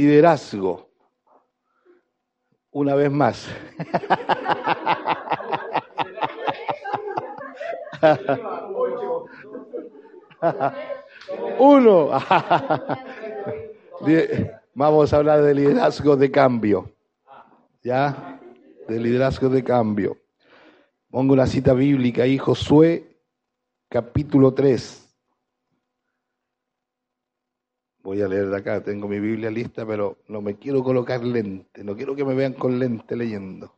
liderazgo. Una vez más. Uno. Vamos a hablar de liderazgo de cambio. ¿Ya? De liderazgo de cambio. Pongo una cita bíblica ahí, Josué, capítulo 3. Voy a leer de acá, tengo mi Biblia lista, pero no me quiero colocar lente, no quiero que me vean con lente leyendo.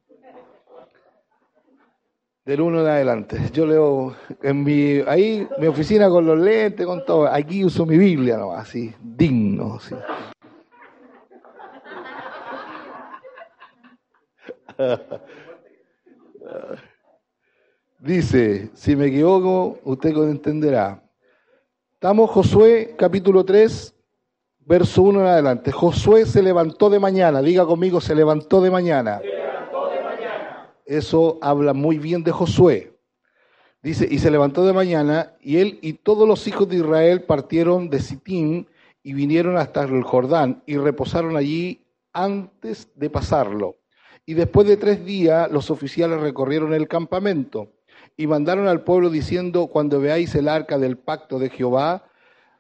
Del uno en adelante. Yo leo en mi, ahí, mi oficina con los lentes, con todo. Aquí uso mi Biblia nomás, así, digno. Así. Dice, si me equivoco, usted entenderá. Estamos Josué capítulo 3, verso 1 en adelante. Josué se levantó de mañana, diga conmigo, se levantó de mañana. Eso habla muy bien de Josué. Dice, y se levantó de mañana, y él y todos los hijos de Israel partieron de Sitín y vinieron hasta el Jordán y reposaron allí antes de pasarlo. Y después de tres días los oficiales recorrieron el campamento y mandaron al pueblo diciendo, cuando veáis el arca del pacto de Jehová,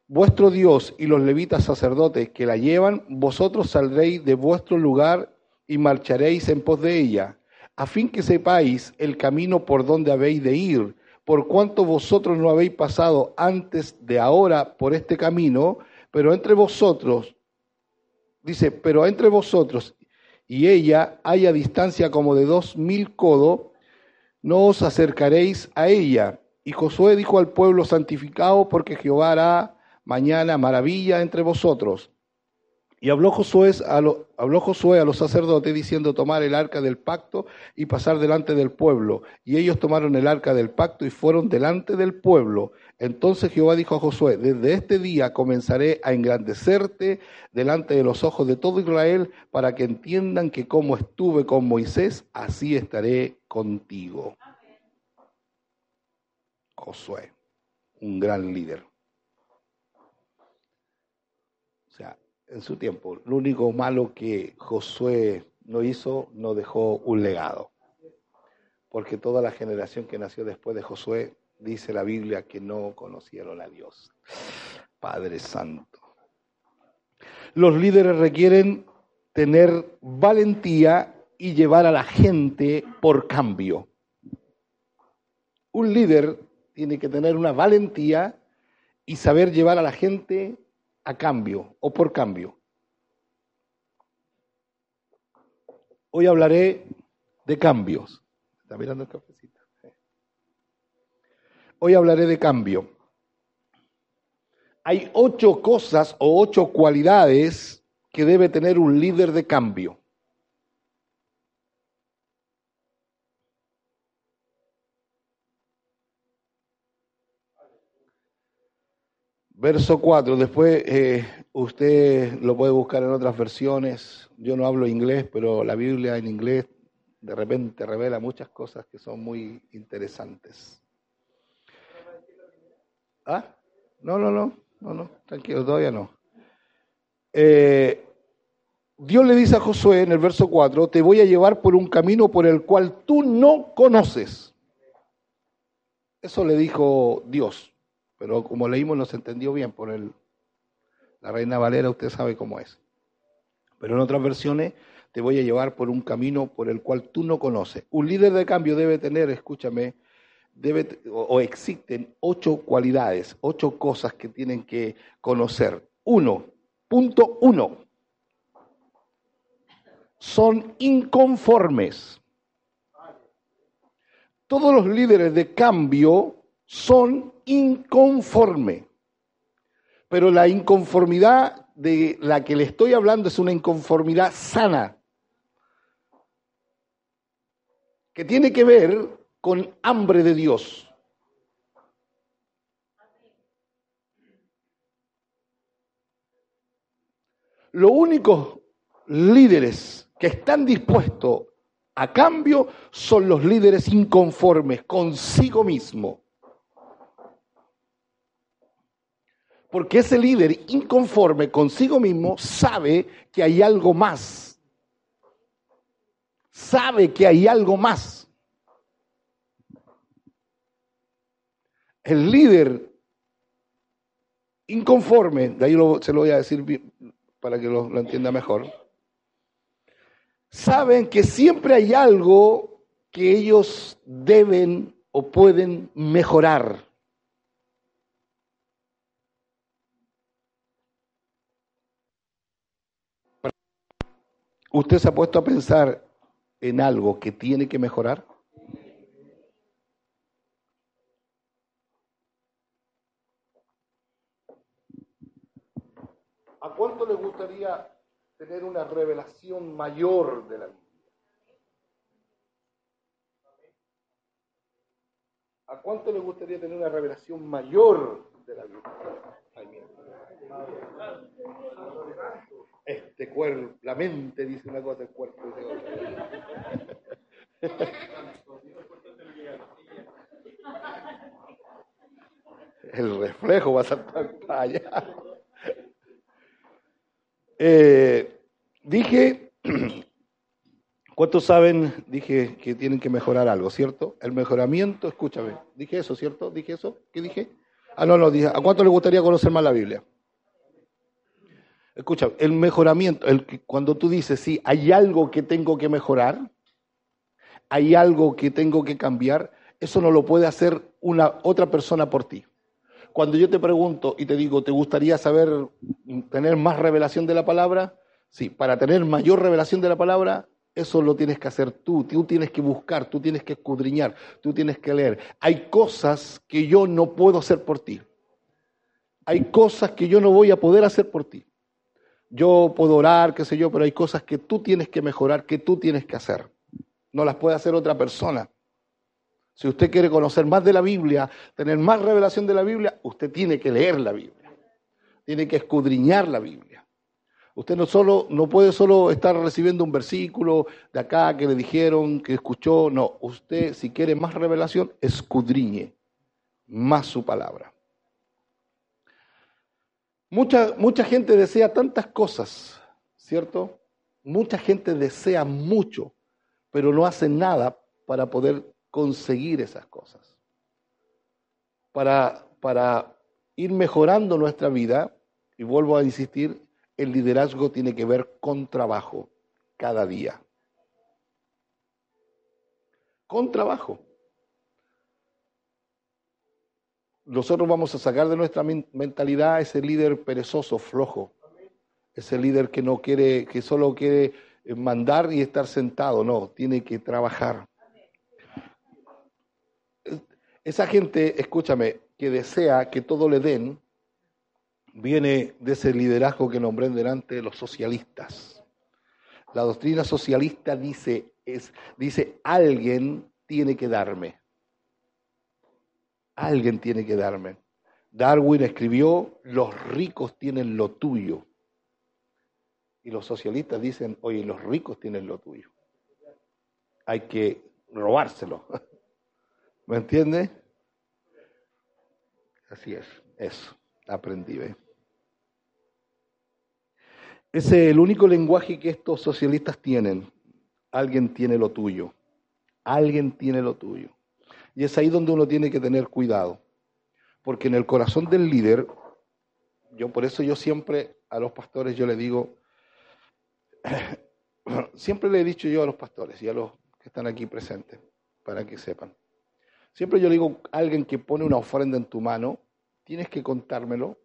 vuestro Dios y los levitas sacerdotes que la llevan, vosotros saldréis de vuestro lugar y marcharéis en pos de ella a fin que sepáis el camino por donde habéis de ir, por cuanto vosotros no habéis pasado antes de ahora por este camino, pero entre vosotros, dice, pero entre vosotros y ella haya distancia como de dos mil codos, no os acercaréis a ella. Y Josué dijo al pueblo, santificado porque Jehová hará mañana maravilla entre vosotros. Y habló Josué, a habló Josué a los sacerdotes diciendo tomar el arca del pacto y pasar delante del pueblo. Y ellos tomaron el arca del pacto y fueron delante del pueblo. Entonces Jehová dijo a Josué, desde este día comenzaré a engrandecerte delante de los ojos de todo Israel para que entiendan que como estuve con Moisés, así estaré contigo. Josué, un gran líder. En su tiempo. Lo único malo que Josué no hizo, no dejó un legado. Porque toda la generación que nació después de Josué, dice la Biblia, que no conocieron a Dios. Padre Santo. Los líderes requieren tener valentía y llevar a la gente por cambio. Un líder tiene que tener una valentía y saber llevar a la gente a cambio o por cambio. Hoy hablaré de cambios. ¿Está mirando el cafecito? Hoy hablaré de cambio. Hay ocho cosas o ocho cualidades que debe tener un líder de cambio. Verso 4, después eh, usted lo puede buscar en otras versiones. Yo no hablo inglés, pero la Biblia en inglés de repente revela muchas cosas que son muy interesantes. ¿Ah? No, no, no, no, no, tranquilo, todavía no. Eh, Dios le dice a Josué en el verso 4, te voy a llevar por un camino por el cual tú no conoces. Eso le dijo Dios pero como leímos no se entendió bien por el, la Reina Valera, usted sabe cómo es. Pero en otras versiones te voy a llevar por un camino por el cual tú no conoces. Un líder de cambio debe tener, escúchame, debe, o existen ocho cualidades, ocho cosas que tienen que conocer. Uno, punto uno, son inconformes. Todos los líderes de cambio son inconforme. Pero la inconformidad de la que le estoy hablando es una inconformidad sana, que tiene que ver con hambre de Dios. Los únicos líderes que están dispuestos a cambio son los líderes inconformes consigo mismo. Porque ese líder inconforme consigo mismo sabe que hay algo más. Sabe que hay algo más. El líder inconforme, de ahí se lo voy a decir para que lo, lo entienda mejor, saben que siempre hay algo que ellos deben o pueden mejorar. ¿Usted se ha puesto a pensar en algo que tiene que mejorar? ¿A cuánto le gustaría tener una revelación mayor de la Biblia? ¿A cuánto le gustaría tener una revelación mayor de la Biblia? Este cuerpo, la mente dice una cosa, el cuerpo dice otra. El reflejo va a saltar para allá. Eh, dije, ¿cuántos saben? Dije que tienen que mejorar algo, ¿cierto? El mejoramiento, escúchame, dije eso, ¿cierto? ¿Dije eso? ¿Qué dije? Ah, no, no, dije, ¿a cuánto le gustaría conocer más la Biblia? Escucha, el mejoramiento, el, cuando tú dices, sí, hay algo que tengo que mejorar, hay algo que tengo que cambiar, eso no lo puede hacer una otra persona por ti. Cuando yo te pregunto y te digo, ¿te gustaría saber, tener más revelación de la palabra? Sí, para tener mayor revelación de la palabra, eso lo tienes que hacer tú, tú tienes que buscar, tú tienes que escudriñar, tú tienes que leer. Hay cosas que yo no puedo hacer por ti. Hay cosas que yo no voy a poder hacer por ti. Yo puedo orar, qué sé yo, pero hay cosas que tú tienes que mejorar, que tú tienes que hacer. No las puede hacer otra persona. Si usted quiere conocer más de la Biblia, tener más revelación de la Biblia, usted tiene que leer la Biblia. Tiene que escudriñar la Biblia. Usted no, solo, no puede solo estar recibiendo un versículo de acá que le dijeron, que escuchó. No, usted si quiere más revelación, escudriñe más su palabra. Mucha, mucha gente desea tantas cosas, ¿cierto? Mucha gente desea mucho, pero no hace nada para poder conseguir esas cosas. Para, para ir mejorando nuestra vida, y vuelvo a insistir, el liderazgo tiene que ver con trabajo cada día. Con trabajo. Nosotros vamos a sacar de nuestra mentalidad ese líder perezoso, flojo, ese líder que no quiere, que solo quiere mandar y estar sentado, no, tiene que trabajar. Esa gente, escúchame, que desea que todo le den, viene de ese liderazgo que nombré delante de los socialistas. La doctrina socialista dice, es, dice, alguien tiene que darme. Alguien tiene que darme. Darwin escribió, los ricos tienen lo tuyo. Y los socialistas dicen, oye, los ricos tienen lo tuyo. Hay que robárselo. ¿Me entiende? Así es, eso, aprendí. Ese es el único lenguaje que estos socialistas tienen. Alguien tiene lo tuyo. Alguien tiene lo tuyo. Y es ahí donde uno tiene que tener cuidado. Porque en el corazón del líder, yo por eso yo siempre a los pastores yo le digo, siempre le he dicho yo a los pastores y a los que están aquí presentes, para que sepan. Siempre yo digo, alguien que pone una ofrenda en tu mano, tienes que contármelo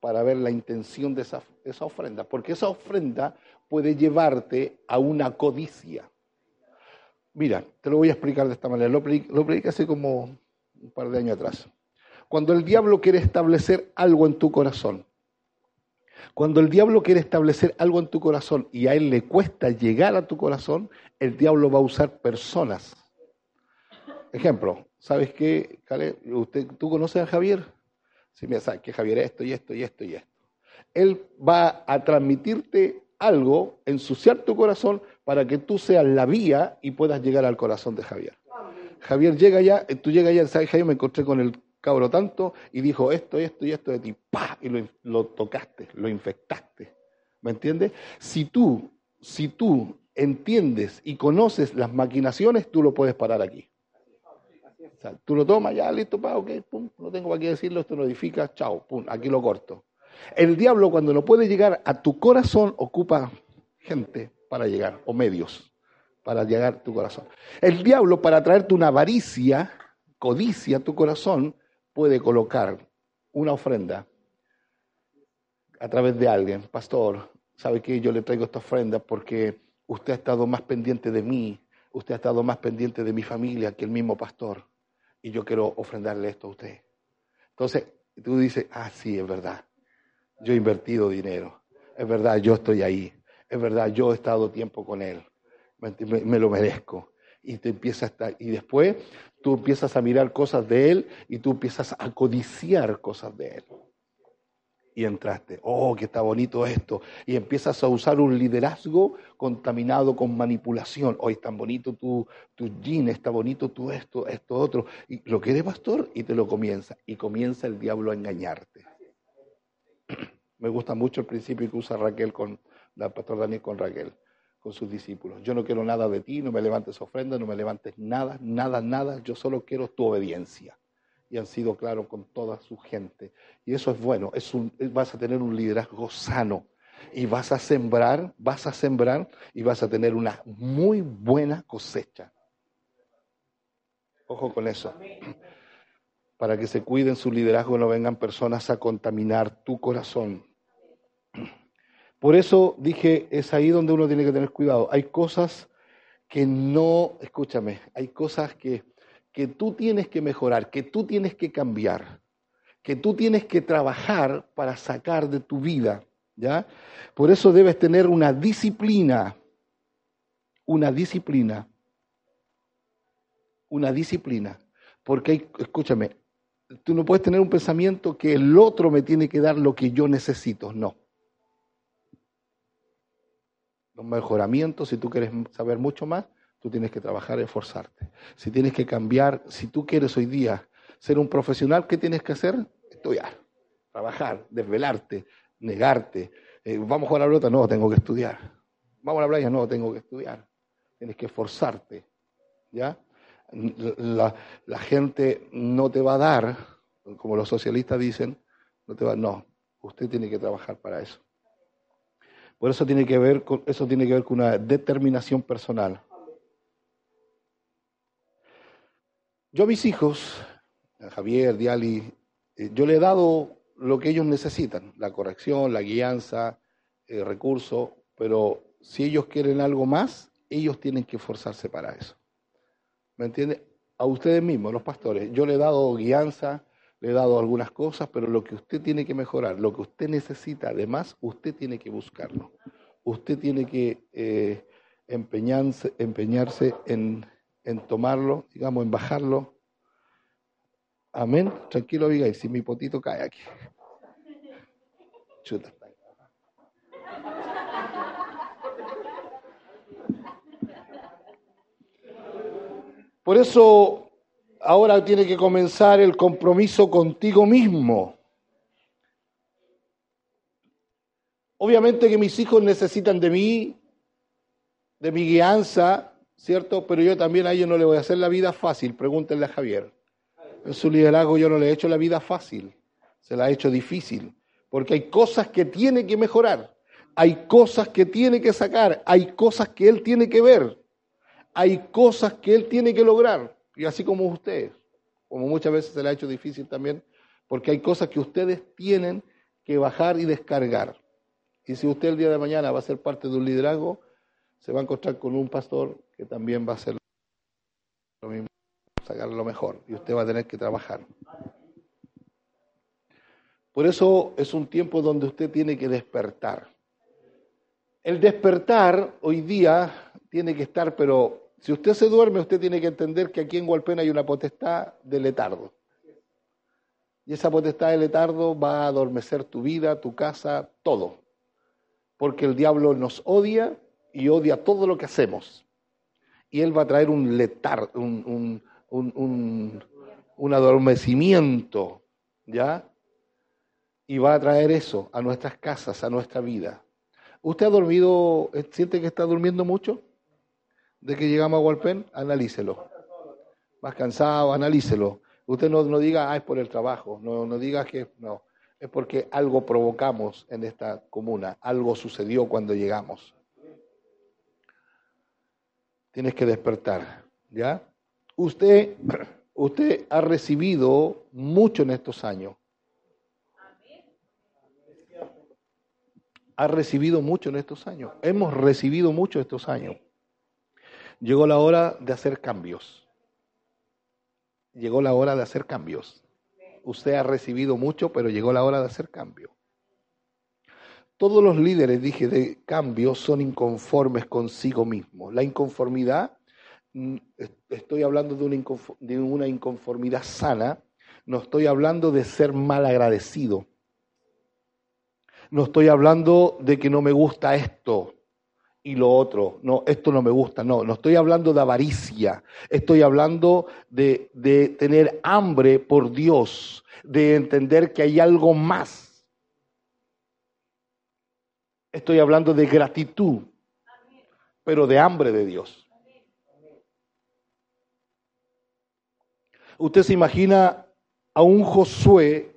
para ver la intención de esa ofrenda, porque esa ofrenda puede llevarte a una codicia. Mira, te lo voy a explicar de esta manera. Lo, lo prediqué hace como un par de años atrás. Cuando el diablo quiere establecer algo en tu corazón, cuando el diablo quiere establecer algo en tu corazón y a él le cuesta llegar a tu corazón, el diablo va a usar personas. Ejemplo, ¿Sabes qué, Usted, ¿Tú conoces a Javier? Sí, me sabe que Javier esto y esto y esto y esto. Él va a transmitirte algo, ensuciar tu corazón para que tú seas la vía y puedas llegar al corazón de Javier. Javier llega allá, tú llegas allá, ¿sabes, Javier? Me encontré con el cabro tanto, y dijo esto, esto y esto de ti, ¡pah! Y lo, lo tocaste, lo infectaste. ¿Me entiendes? Si tú, si tú entiendes y conoces las maquinaciones, tú lo puedes parar aquí. Tú lo tomas, ya, listo, pa, ok, pum, no tengo para qué decirlo, esto no edifica, chao, pum, aquí lo corto. El diablo cuando no puede llegar a tu corazón ocupa gente para llegar, o medios para llegar a tu corazón. El diablo para traerte una avaricia, codicia a tu corazón, puede colocar una ofrenda a través de alguien. Pastor, ¿sabe qué? Yo le traigo esta ofrenda porque usted ha estado más pendiente de mí, usted ha estado más pendiente de mi familia que el mismo pastor, y yo quiero ofrendarle esto a usted. Entonces, tú dices, ah, sí, es verdad, yo he invertido dinero, es verdad, yo estoy ahí, es verdad, yo he estado tiempo con él, me, lo merezco. Y te y después tú empiezas a mirar cosas de él y tú empiezas a codiciar cosas de él y entraste. Oh, que está bonito esto. Y empiezas a usar un liderazgo contaminado con manipulación. Hoy oh, tan bonito tu, tu jean, está bonito tu esto, esto, otro. Y lo quieres, pastor, y te lo comienza. Y comienza el diablo a engañarte. Me gusta mucho el principio que usa Raquel con, la pastor Daniel con Raquel, con sus discípulos. Yo no quiero nada de ti, no me levantes ofrenda, no me levantes nada, nada, nada. Yo solo quiero tu obediencia y han sido claros con toda su gente. Y eso es bueno, es un, vas a tener un liderazgo sano y vas a sembrar, vas a sembrar y vas a tener una muy buena cosecha. Ojo con eso. Para que se cuiden su liderazgo, no vengan personas a contaminar tu corazón. Por eso dije, es ahí donde uno tiene que tener cuidado. Hay cosas que no, escúchame, hay cosas que que tú tienes que mejorar, que tú tienes que cambiar, que tú tienes que trabajar para sacar de tu vida, ¿ya? Por eso debes tener una disciplina, una disciplina, una disciplina, porque hay, escúchame, tú no puedes tener un pensamiento que el otro me tiene que dar lo que yo necesito, no. Los mejoramientos, si tú quieres saber mucho más, Tú tienes que trabajar, esforzarte. Si tienes que cambiar, si tú quieres hoy día ser un profesional, ¿qué tienes que hacer? Estudiar, trabajar, desvelarte, negarte. Eh, vamos a jugar a la pelota, no, tengo que estudiar. Vamos a la playa, no, tengo que estudiar. Tienes que esforzarte. ¿Ya? La, la, gente no te va a dar, como los socialistas dicen, no te va, no, usted tiene que trabajar para eso. Por eso tiene que ver con, eso tiene que ver con una determinación personal. Yo a mis hijos, Javier, Diali, eh, yo le he dado lo que ellos necesitan, la corrección, la guianza, el recurso, pero si ellos quieren algo más, ellos tienen que esforzarse para eso. ¿Me entiende? A ustedes mismos, los pastores, yo le he dado guianza, le he dado algunas cosas, pero lo que usted tiene que mejorar, lo que usted necesita, además, usted tiene que buscarlo. Usted tiene que eh, empeñarse, empeñarse en en tomarlo, digamos, en bajarlo. Amén. Tranquilo, y si mi potito cae aquí. Chuta. Por eso ahora tiene que comenzar el compromiso contigo mismo. Obviamente que mis hijos necesitan de mí, de mi guianza, ¿cierto? Pero yo también a ellos no le voy a hacer la vida fácil, pregúntenle a Javier. En su liderazgo yo no le he hecho la vida fácil, se la he hecho difícil, porque hay cosas que tiene que mejorar, hay cosas que tiene que sacar, hay cosas que él tiene que ver, hay cosas que él tiene que lograr, y así como ustedes, como muchas veces se le ha hecho difícil también, porque hay cosas que ustedes tienen que bajar y descargar. Y si usted el día de mañana va a ser parte de un liderazgo, se va a encontrar con un pastor que también va a hacer lo mismo, sacar lo mejor, y usted va a tener que trabajar. Por eso es un tiempo donde usted tiene que despertar. El despertar hoy día tiene que estar, pero si usted se duerme, usted tiene que entender que aquí en Gualpena hay una potestad de letardo. Y esa potestad de letardo va a adormecer tu vida, tu casa, todo. Porque el diablo nos odia y odia todo lo que hacemos. Y Él va a traer un letar, un, un adormecimiento, ¿ya? Y va a traer eso a nuestras casas, a nuestra vida. ¿Usted ha dormido, siente que está durmiendo mucho? ¿De que llegamos a Walpen? Analícelo. Más cansado, analícelo. Usted no, no diga, ah, es por el trabajo. No, no diga que no. Es porque algo provocamos en esta comuna. Algo sucedió cuando llegamos. Tienes que despertar. ¿Ya? Usted Usted ha recibido mucho en estos años. Ha recibido mucho en estos años. Hemos recibido mucho estos años. Llegó la hora de hacer cambios. Llegó la hora de hacer cambios. Usted ha recibido mucho, pero llegó la hora de hacer cambios. Todos los líderes, dije, de cambio son inconformes consigo mismos. La inconformidad Mm, estoy hablando de una, inconformidad sana, no estoy hablando de ser mal agradecido. No estoy hablando de que no me gusta esto y lo otro. No, esto no me gusta. No, no estoy hablando de avaricia. Estoy hablando de, de tener hambre por Dios, de entender que hay algo más. Estoy hablando de gratitud, pero de hambre de Dios. Usted se imagina a un Josué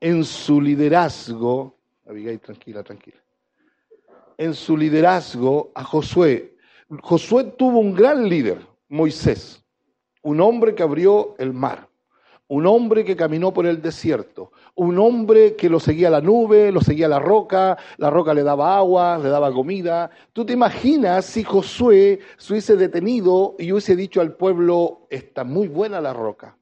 en su liderazgo, Abigail, tranquila, tranquila, en su liderazgo a Josué. Josué tuvo un gran líder, Moisés, un hombre que abrió el mar, un hombre que caminó por el desierto, un hombre que lo seguía la nube, lo seguía la roca, la roca le daba agua, le daba comida. ¿Tú te imaginas si Josué se hubiese detenido y hubiese dicho al pueblo, está muy buena la roca,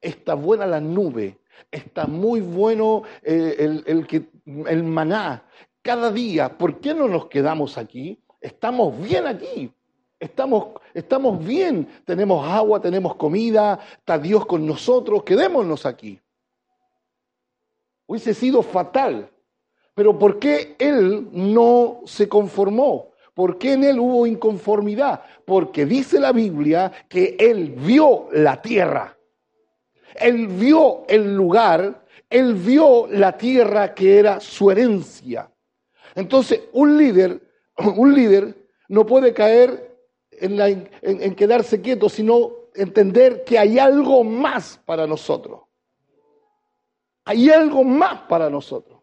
está buena la nube, está muy bueno eh, el, el, el, el maná, cada día, ¿por qué no nos quedamos aquí? Estamos bien aquí. Estamos, estamos bien, tenemos agua, tenemos comida, está Dios con nosotros, quedémonos aquí hubiese sido fatal. Pero ¿por qué él no se conformó? ¿Por qué en él hubo inconformidad? Porque dice la Biblia que él vio la tierra. Él vio el lugar, él vio la tierra que era su herencia. Entonces, un líder, un líder no puede caer en, en quedarse quieto, sino entender que hay algo más para nosotros. Hay algo más para nosotros.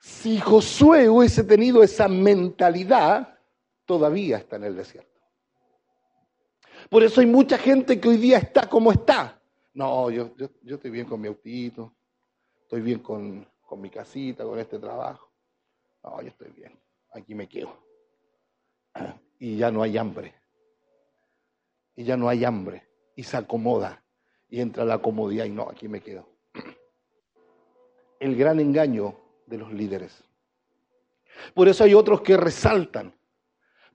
Si Josué hubiese tenido esa mentalidad, todavía está en el desierto. Por eso hay mucha gente que hoy día está como está. No, yo, yo, estoy bien con mi autito, estoy bien con, con mi casita, con este trabajo. No, yo estoy bien, aquí me quedo. Y ya no hay hambre. Y ya no hay hambre y se acomoda y entra la comodidad y no, aquí me quedo. El gran engaño de los líderes. Por eso hay otros que resaltan,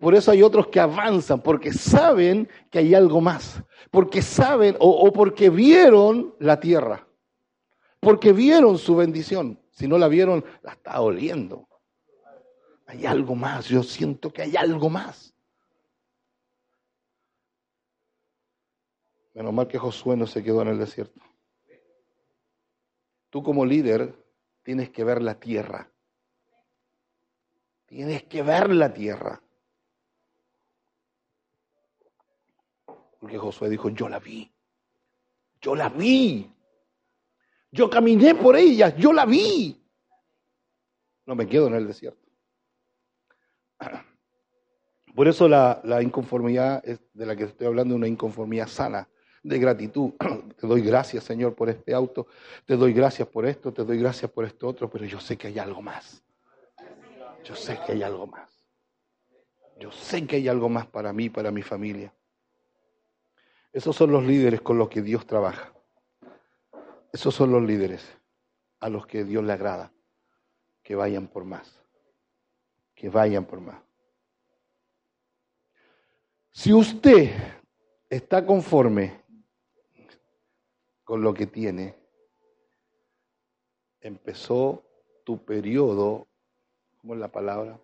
por eso hay otros que avanzan, porque saben que hay algo más, porque saben o, porque vieron la tierra, porque vieron su bendición. Si no la vieron, la está oliendo. Hay algo más, yo siento que hay algo más. Menos mal que Josué no se quedó en el desierto. Tú como líder tienes que ver la tierra. Tienes que ver la tierra. Porque Josué dijo, yo la vi. Yo la vi. Yo caminé por ella, yo la vi. No me quedo en el desierto. Por eso la, la inconformidad de la que estoy hablando es una inconformidad sana de gratitud. Te doy gracias, Señor, por este auto. Te doy gracias por esto, te doy gracias por esto otro, pero yo sé que hay algo más. Yo sé que hay algo más. Yo sé que hay algo más para mí, para mi familia. Esos son los líderes con los que Dios trabaja. Esos son los líderes a los que Dios le agrada. Que vayan por más. Que vayan por más. Si usted está conforme con lo que tiene, empezó tu periodo, ¿cómo es la palabra?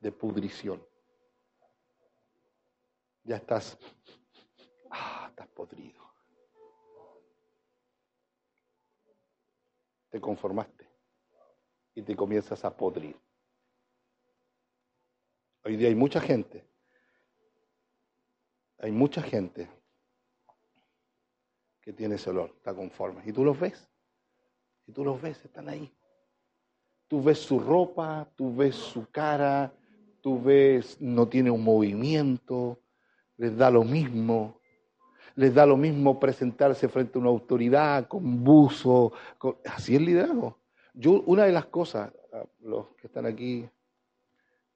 De pudrición. ya estás, estás podrido. Te conformaste y te comienzas a podrir. Hoy día hay mucha gente, hay mucha gente que tiene ese olor, está conforme. Y tú los ves, y tú los ves, están ahí. Tú ves su ropa, tú ves su cara, tú ves, no tiene un movimiento, les da lo mismo. Les da lo mismo presentarse frente a una autoridad con buzo. Así es liderazgo. Yo, una de las cosas, los que están aquí,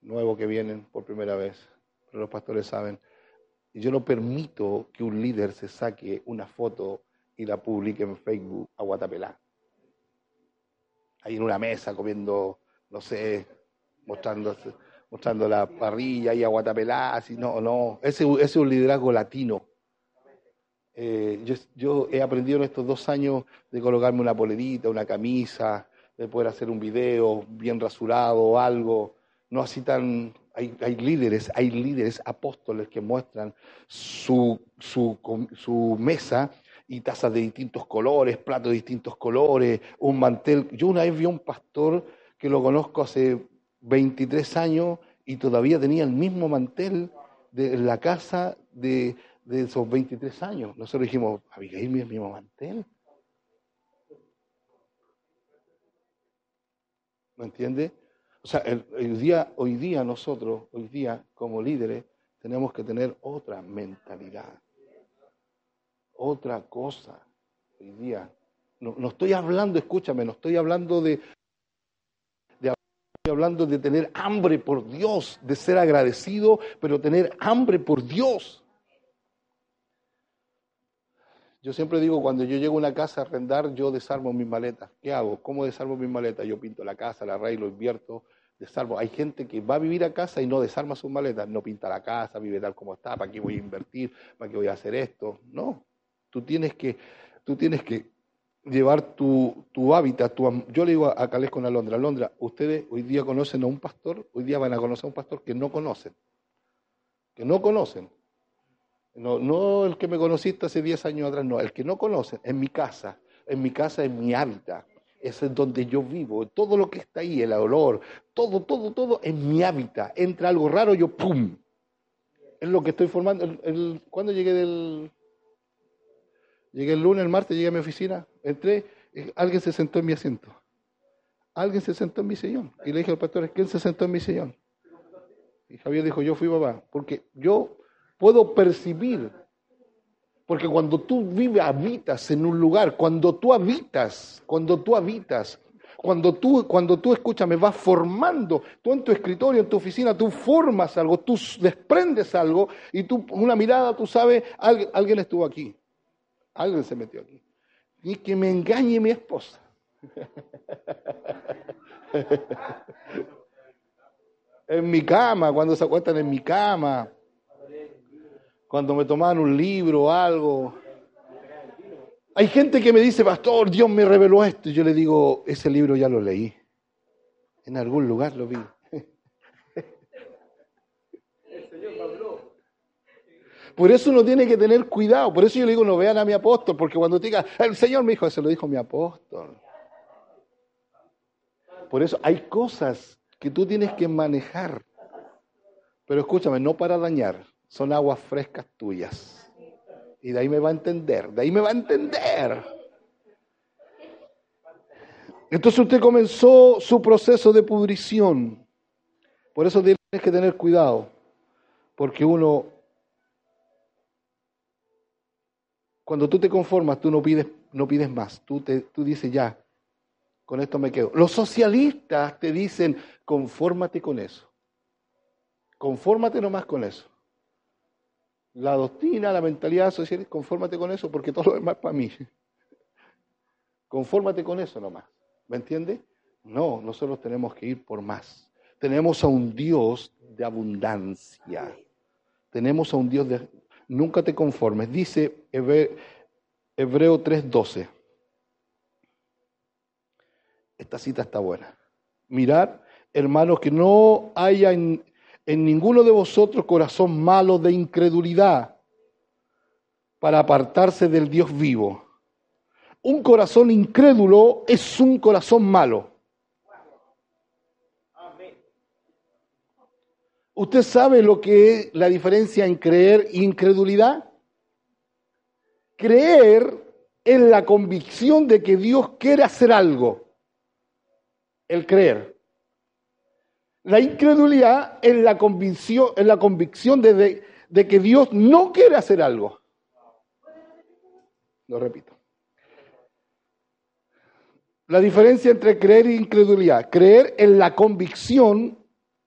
nuevos que vienen por primera vez, pero los pastores saben, yo no permito que un líder se saque una foto y la publique en Facebook a Guatapelá ahí en una mesa comiendo, no sé, mostrando, mostrando la parrilla y aguatapelá, así, no, no, ese, es un liderazgo latino. Eh, yo, he aprendido en estos dos años de colocarme una polerita, una camisa, de poder hacer un video bien rasurado algo, no así tan... Hay, hay líderes, hay líderes apóstoles que muestran su, su, su mesa y tazas de distintos colores, platos de distintos colores, un mantel. Yo una vez vi a un pastor que lo conozco hace 23 años y todavía tenía el mismo mantel de la casa de, esos 23 años. Nosotros dijimos, Abigail, el mismo mantel. ¿Me entiende? O sea, el, día, hoy día nosotros, hoy día como líderes, tenemos que tener otra mentalidad otra cosa hoy día. No, estoy hablando, escúchame, no estoy hablando de, de, estoy hablando de tener hambre por Dios, de ser agradecido, pero tener hambre por Dios. Yo siempre digo, cuando yo llego a una casa a arrendar, yo desarmo mis maletas. ¿Qué hago? ¿Cómo desarmo mis maletas? Yo pinto la casa, la arreglo, invierto, desarmo. Hay gente que va a vivir a casa y no desarma sus maletas, no pinta la casa, vive tal como está, ¿para qué voy a invertir? ¿Para qué voy a hacer esto? No, Tú tienes que, tú tienes que llevar tu, tu hábitat. Tu, yo le digo a, Calés con Alondra, Alondra, ustedes hoy día conocen a un pastor, hoy día van a conocer a un pastor que no conocen. Que no conocen. No, no el que me conociste hace 10 años atrás, no, el que no conocen, en mi casa, en mi casa, en mi hábitat. Es donde yo vivo. Todo lo que está ahí, el olor, todo, todo, todo, en mi hábitat. Entra algo raro, yo ¡pum! Es lo que estoy formando. El, ¿Cuándo llegué del, Llegué el lunes, el martes, llegué a mi oficina, entré, alguien se sentó en mi asiento. Alguien se sentó en mi sillón. Y le dije al pastor, ¿quién se sentó en mi sillón? Y Javier dijo, yo fui papá. Porque yo puedo percibir. Porque cuando tú vives, habitas en un lugar, cuando tú habitas, cuando tú habitas, cuando tú, cuando tú, escúchame, vas formando, tú en tu escritorio, en tu oficina, tú formas algo, tú desprendes algo y tú, una mirada, tú sabes, alguien, alguien estuvo aquí. Alguien se metió aquí. Y que me engañe mi esposa. en mi cama, cuando se acuestan en mi cama. Cuando me toman un libro o algo. Hay gente que me dice, pastor, Dios me reveló esto. Y yo le digo, ese libro ya lo leí. En algún lugar lo vi. Por eso uno tiene que tener cuidado. Por eso yo le digo, no vean a mi apóstol, porque cuando diga, el Señor me dijo, se lo dijo mi apóstol. Por eso hay cosas que tú tienes que manejar. Pero escúchame, no para dañar, son aguas frescas tuyas. Y de ahí me va a entender, de ahí me va a entender. Entonces usted comenzó su proceso de pudrición. Por eso tienes que tener cuidado, porque uno Cuando tú te conformas, tú no pides, no pides más. Tú, te, tú dices, ya, con esto me quedo. Los socialistas te dicen, confórmate con eso. Confórmate nomás con eso. La doctrina, la mentalidad social, confórmate con eso porque todo lo demás para mí. Confórmate con eso nomás. ¿Me entiendes? No, nosotros tenemos que ir por más. Tenemos a un Dios de abundancia. Tenemos a un Dios de, Nunca te conformes. Dice Hebreo 3:12. Esta cita está buena. Mirad, hermanos, que no haya en, en ninguno de vosotros corazón malo de incredulidad para apartarse del Dios vivo. Un corazón incrédulo es un corazón malo. ¿Usted sabe lo que es la diferencia en creer e incredulidad? Creer es la convicción de que Dios quiere hacer algo. El creer. La incredulidad es la convicción, es la convicción de, de que Dios no quiere hacer algo. Lo repito. La diferencia entre creer e incredulidad. Creer en la convicción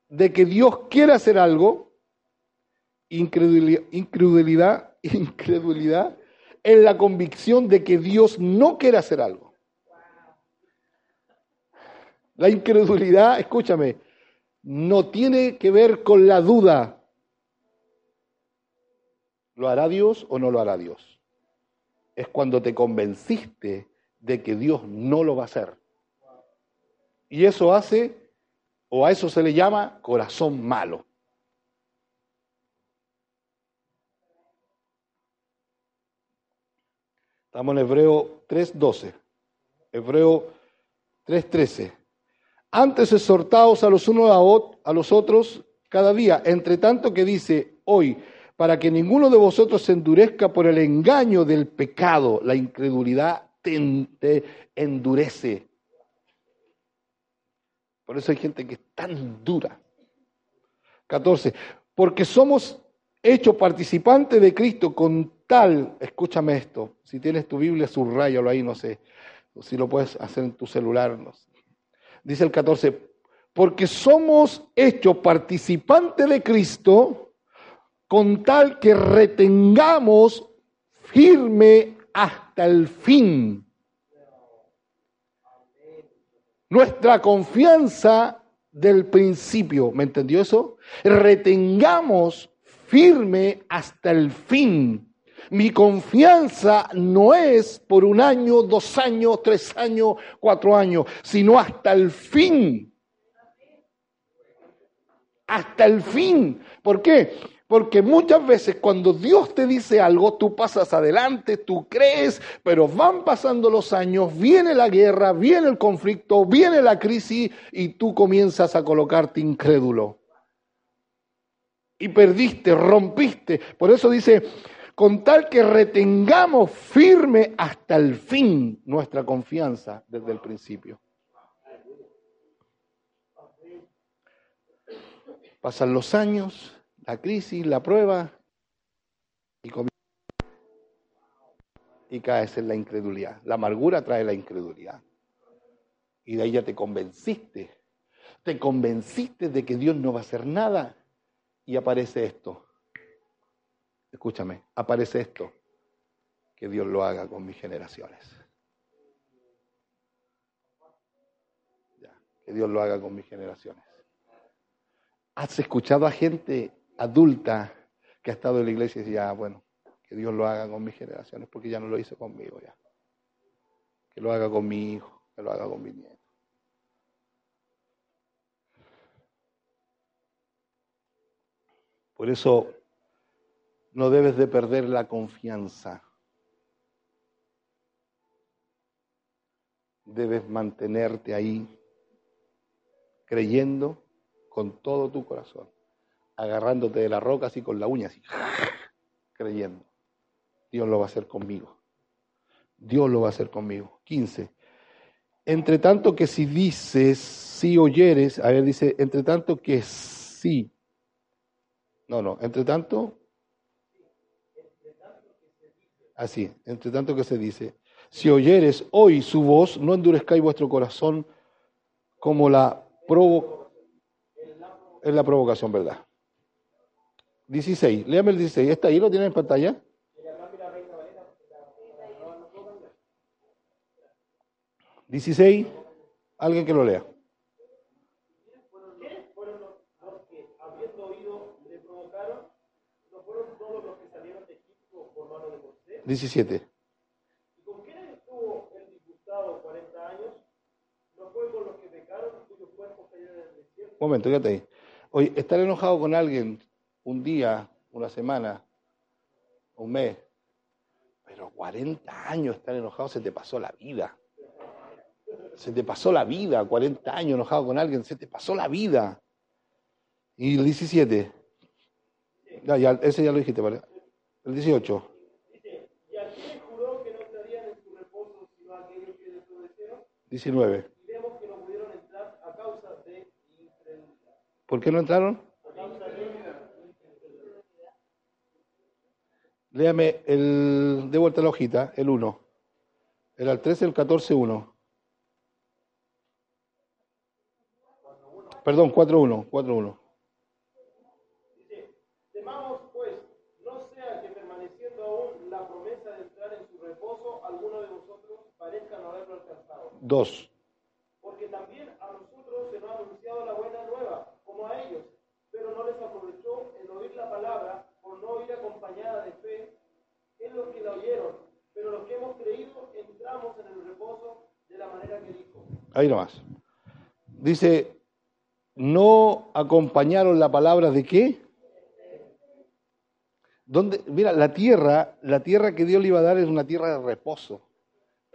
de que Dios quiere hacer algo, incredulidad, incredulidad, incredulidad en la convicción de que Dios no quiere hacer algo. La incredulidad, escúchame, no tiene que ver con la duda. ¿Lo hará Dios o no lo hará Dios? Es cuando te convenciste de que Dios no lo va a hacer. Y eso hace o a eso se le llama corazón malo. Estamos en Hebreo 3.12. Hebreo 3.13. Antes exhortaos a los unos a los otros cada día, entre tanto que dice hoy, para que ninguno de vosotros se endurezca por el engaño del pecado, la incredulidad te endurece. Por eso hay gente que es tan dura. 14. Porque somos hechos participantes de Cristo con tal, escúchame esto, si tienes tu Biblia, subrayalo ahí, no sé, si lo puedes hacer en tu celular. No sé. Dice el 14, porque somos hechos participantes de Cristo con tal que retengamos firme hasta el fin nuestra confianza del principio. ¿Me entendió eso? Retengamos firme hasta el fin. Mi confianza no es por un año, dos años, tres años, cuatro años, sino hasta el fin. Hasta el fin. ¿Por qué? Porque muchas veces cuando Dios te dice algo, tú pasas adelante, tú crees, pero van pasando los años, viene la guerra, viene el conflicto, viene la crisis y tú comienzas a colocarte incrédulo. Y perdiste, rompiste. Por eso dice, con tal que retengamos firme hasta el fin nuestra confianza desde el principio. Pasan los años, la crisis, la prueba, y, y caes en la incredulidad. La amargura trae la incredulidad. Y de ahí ya te convenciste. Te convenciste de que Dios no va a hacer nada. Y aparece esto. Escúchame, aparece esto. Que Dios lo haga con mis generaciones. Ya, que Dios lo haga con mis generaciones. ¿Has escuchado a gente adulta que ha estado en la iglesia y decía, ah, bueno, que Dios lo haga con mis generaciones, porque ya no lo hizo conmigo ya. Que lo haga con mi hijo, que lo haga con mi nieto. Por eso no debes de perder la confianza. Debes mantenerte ahí creyendo con todo tu corazón agarrándote de la roca así con la uña, así, creyendo. Dios lo va a hacer conmigo. Dios lo va a hacer conmigo. 15. Entre tanto que si dices, si oyeres, a ver, dice, entre tanto que sí. No, no, entre tanto. Así, entre tanto que se dice, si oyeres hoy su voz, no endurezcáis vuestro corazón como la provo es la provocación, ¿verdad? 16, léame el 16. ¿Está ahí? ¿Lo tienen en pantalla? ¿16? Alguien que lo lea. 17. Momento, quédate ahí. Oye, estar enojado con alguien un día, una semana, un mes, pero 40 años estar enojado se te pasó la vida. Se te pasó la vida, 40 años enojado con alguien, se te pasó la vida. Y el 17. No, ya, ese ya lo dijiste, ¿vale? El 18. 19. ¿Por qué no entraron? Léame el, de vuelta la hojita, el 1. Era el 13, el 14, 1. Perdón, 4-1, 4-1. 2. Porque también a nosotros se nos ha anunciado la buena nueva, como a ellos, pero no les aprovechó el oír la palabra por no ir acompañada de fe en los que la oyeron. Pero los que hemos creído entramos en el reposo de la manera que dijo. Ahí nomás. Dice, no acompañaron la palabra de qué? ¿Dónde? Mira, la tierra, la tierra que Dios le iba a dar es una tierra de reposo,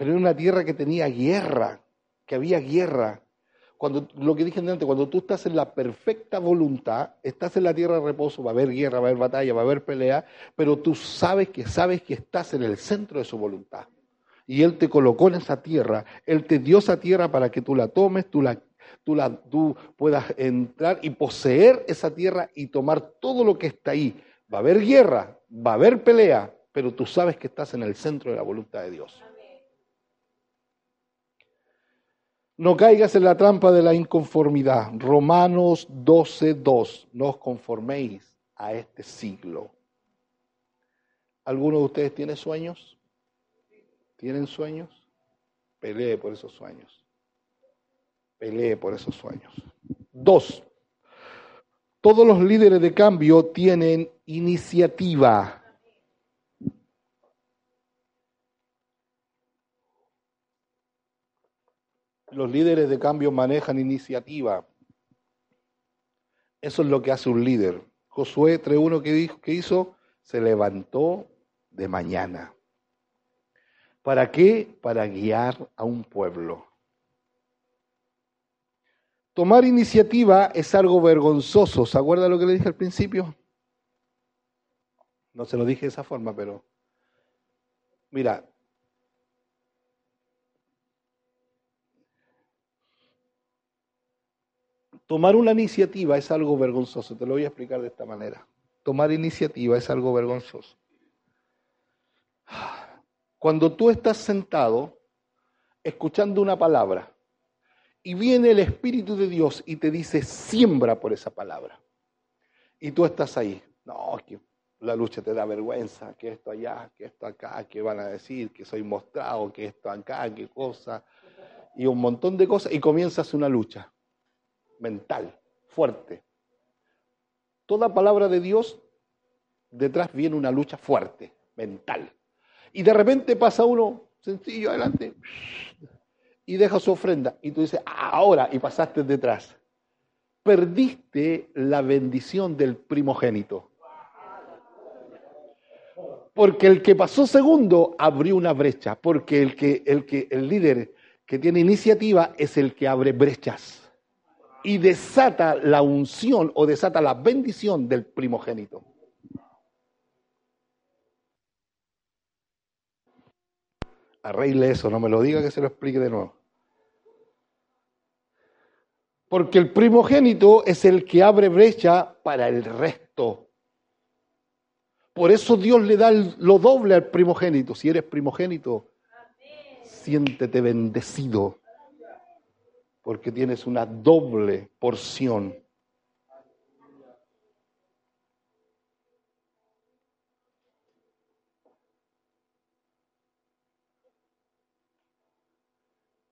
pero era una tierra que tenía guerra, que había guerra. Cuando, lo que dije antes, cuando tú estás en la perfecta voluntad, estás en la tierra de reposo, va a haber guerra, va a haber batalla, va a haber pelea, pero tú sabes que sabes que estás en el centro de su voluntad. Y Él te colocó en esa tierra, Él te dio esa tierra para que tú la tomes, tú la tú, la, tú puedas entrar y poseer esa tierra y tomar todo lo que está ahí. Va a haber guerra, va a haber pelea, pero tú sabes que estás en el centro de la voluntad de Dios. No caigas en la trampa de la inconformidad. Romanos 12:2. No os conforméis a este siglo. ¿Alguno de ustedes tiene sueños? ¿Tienen sueños? Pelee por esos sueños. Pelee por esos sueños. Dos, todos los líderes de cambio tienen iniciativa. Los líderes de cambio manejan iniciativa. Eso es lo que hace un líder. Josué 3.1 que, dijo, que hizo, se levantó de mañana. ¿Para qué? Para guiar a un pueblo. Tomar iniciativa es algo vergonzoso. ¿Se acuerda lo que le dije al principio? No se lo dije de esa forma, pero mira, tomar una iniciativa es algo vergonzoso. Te lo voy a explicar de esta manera. Tomar iniciativa es algo vergonzoso. Cuando tú estás sentado escuchando una palabra y viene el Espíritu de Dios y te dice, siembra por esa palabra. Y tú estás ahí. No, que la lucha te da vergüenza, que esto allá, que esto acá, que van a decir, que soy mostrado, que esto acá, qué cosa. Y un montón de cosas. Y comienzas una lucha mental, fuerte. Toda palabra de Dios, detrás viene una lucha fuerte, mental. Y de repente pasa uno sencillo adelante y deja su ofrenda. Y tú dices, ahora, y pasaste detrás. Perdiste la bendición del primogénito. Porque el que pasó segundo abrió una brecha. Porque el, que, el, que, el líder que tiene iniciativa es el que abre brechas. Y desata la unción o desata la bendición del primogénito. Arregle eso, no me lo diga que se lo explique de nuevo. Porque el primogénito es el que abre brecha para el resto. Por eso Dios le da lo doble al primogénito. Si eres primogénito, siéntete bendecido. Porque tienes una doble porción.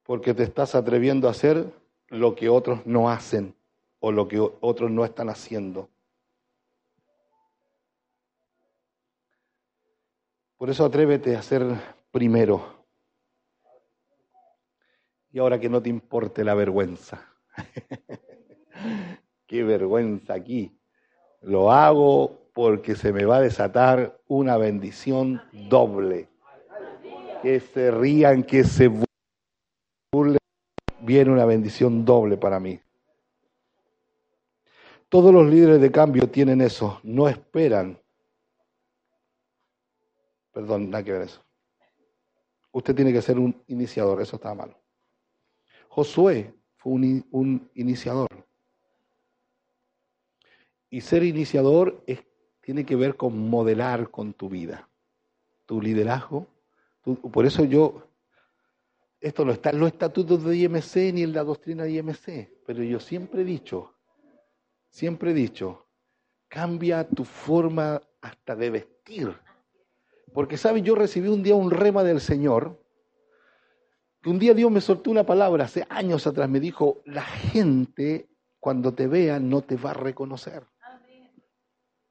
Porque te estás atreviendo a hacer lo que otros no hacen o lo que otros no están haciendo. Por eso atrévete a ser primero. Y ahora que no te importe la vergüenza. qué vergüenza aquí. Lo hago porque se me va a desatar una bendición doble. Que se rían, que se burlen, viene una bendición doble para mí. Todos los líderes de cambio tienen eso, no esperan. Perdón, nada que ver eso. Usted tiene que ser un iniciador, eso está malo. Josué fue un, iniciador. Y ser iniciador tiene que ver con modelar con tu vida, tu liderazgo. por eso yo, esto no está en los estatutos de IMC ni en la doctrina de IMC, pero yo siempre he dicho, siempre he dicho, cambia tu forma hasta de vestir. Porque, ¿sabes? Yo recibí un día un rema del Señor, un día Dios me soltó una palabra, hace años atrás, me dijo, la gente cuando te vea no te va a reconocer.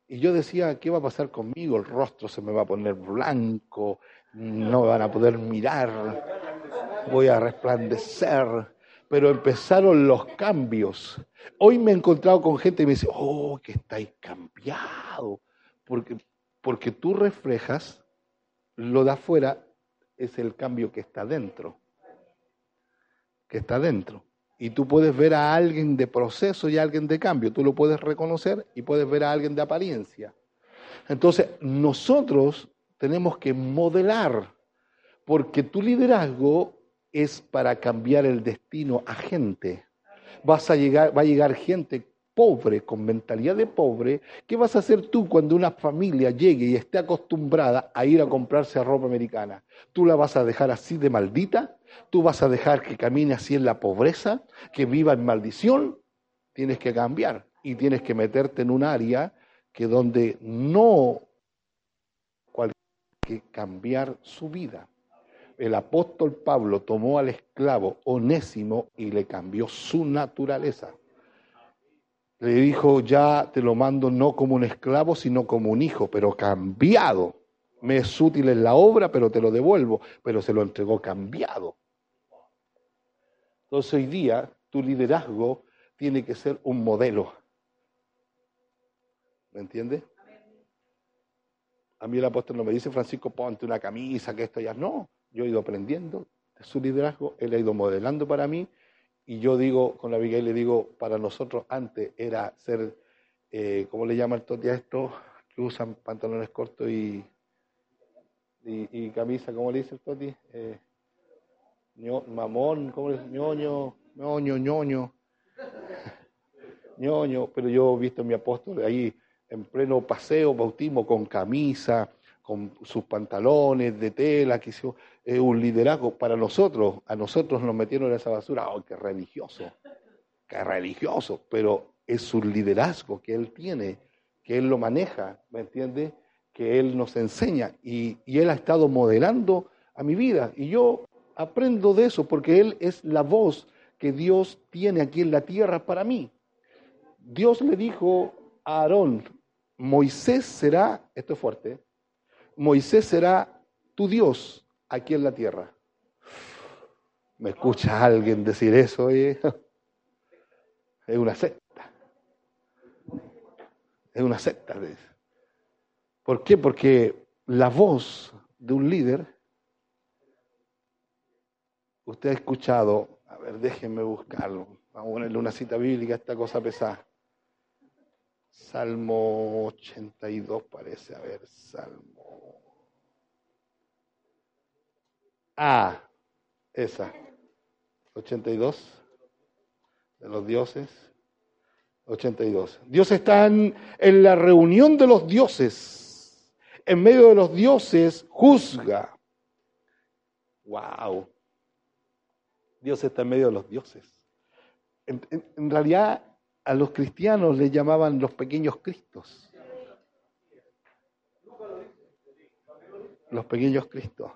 Y yo decía, ¿qué va a pasar conmigo? El rostro se me va a poner blanco, no me van a poder mirar, voy a resplandecer. Pero empezaron los cambios. Hoy me he encontrado con gente y me dice, oh, que estáis cambiado. Porque, porque tú reflejas lo de afuera, es el cambio que está dentro. Que está dentro. Y tú puedes ver a alguien de proceso y a alguien de cambio. Tú lo puedes reconocer y puedes ver a alguien de apariencia. Entonces, nosotros tenemos que modelar, porque tu liderazgo es para cambiar el destino a gente. Vas a llegar, va a llegar gente pobre, con mentalidad de pobre, ¿qué vas a hacer tú cuando una familia llegue y esté acostumbrada a ir a comprarse ropa americana? ¿Tú la vas a dejar así de maldita? ¿Tú vas a dejar que camine así en la pobreza, que viva en maldición? Tienes que cambiar y tienes que meterte en un área que donde no que cambiar su vida. El apóstol Pablo tomó al esclavo onésimo y le cambió su naturaleza. Le dijo, ya te lo mando no como un esclavo, sino como un hijo, pero cambiado. Me es útil en la obra, pero te lo devuelvo, pero se lo entregó cambiado. Entonces hoy día tu liderazgo tiene que ser un modelo. ¿Me entiendes? A mí el apóstol no me dice, Francisco, ponte una camisa, que esto ya no. Yo he ido aprendiendo de su liderazgo, él ha ido modelando para mí, y yo digo, con la Abigail le digo, para nosotros antes era ser, eh, ¿cómo le llama el Toti a esto? Que usan pantalones cortos y, y, camisa, ¿cómo le dice el Toti? Eh, mamón, ¿cómo le dice? ñoño, ñoño, ñoño, ñoño, pero yo he visto a mi apóstol ahí en pleno paseo, bautismo, con camisa, con sus pantalones de tela, que es un liderazgo para nosotros, a nosotros nos metieron en esa basura, ¡oh, qué religioso! ¡Qué religioso! Pero es un liderazgo que él tiene, que él lo maneja, ¿me entiende? Que él nos enseña y, él ha estado modelando a mi vida y yo aprendo de eso porque él es la voz que Dios tiene aquí en la tierra para mí. Dios le dijo a Aarón, Moisés será, esto es fuerte, Moisés será tu Dios aquí en la tierra. ¿Me escucha alguien decir eso? Es una secta. Es una secta. ¿Por qué? Porque la voz de un líder, usted ha escuchado, a ver, déjenme buscarlo, vamos a ponerle una cita bíblica a esta cosa pesada. Salmo 82 parece, a ver, Salmo. Ah, esa. 82 de los dioses. 82. Dios está en, en la reunión de los dioses. En medio de los dioses juzga. Wow. Dios está en medio de los dioses. en realidad a los cristianos les llamaban los pequeños cristos. Los pequeños cristos.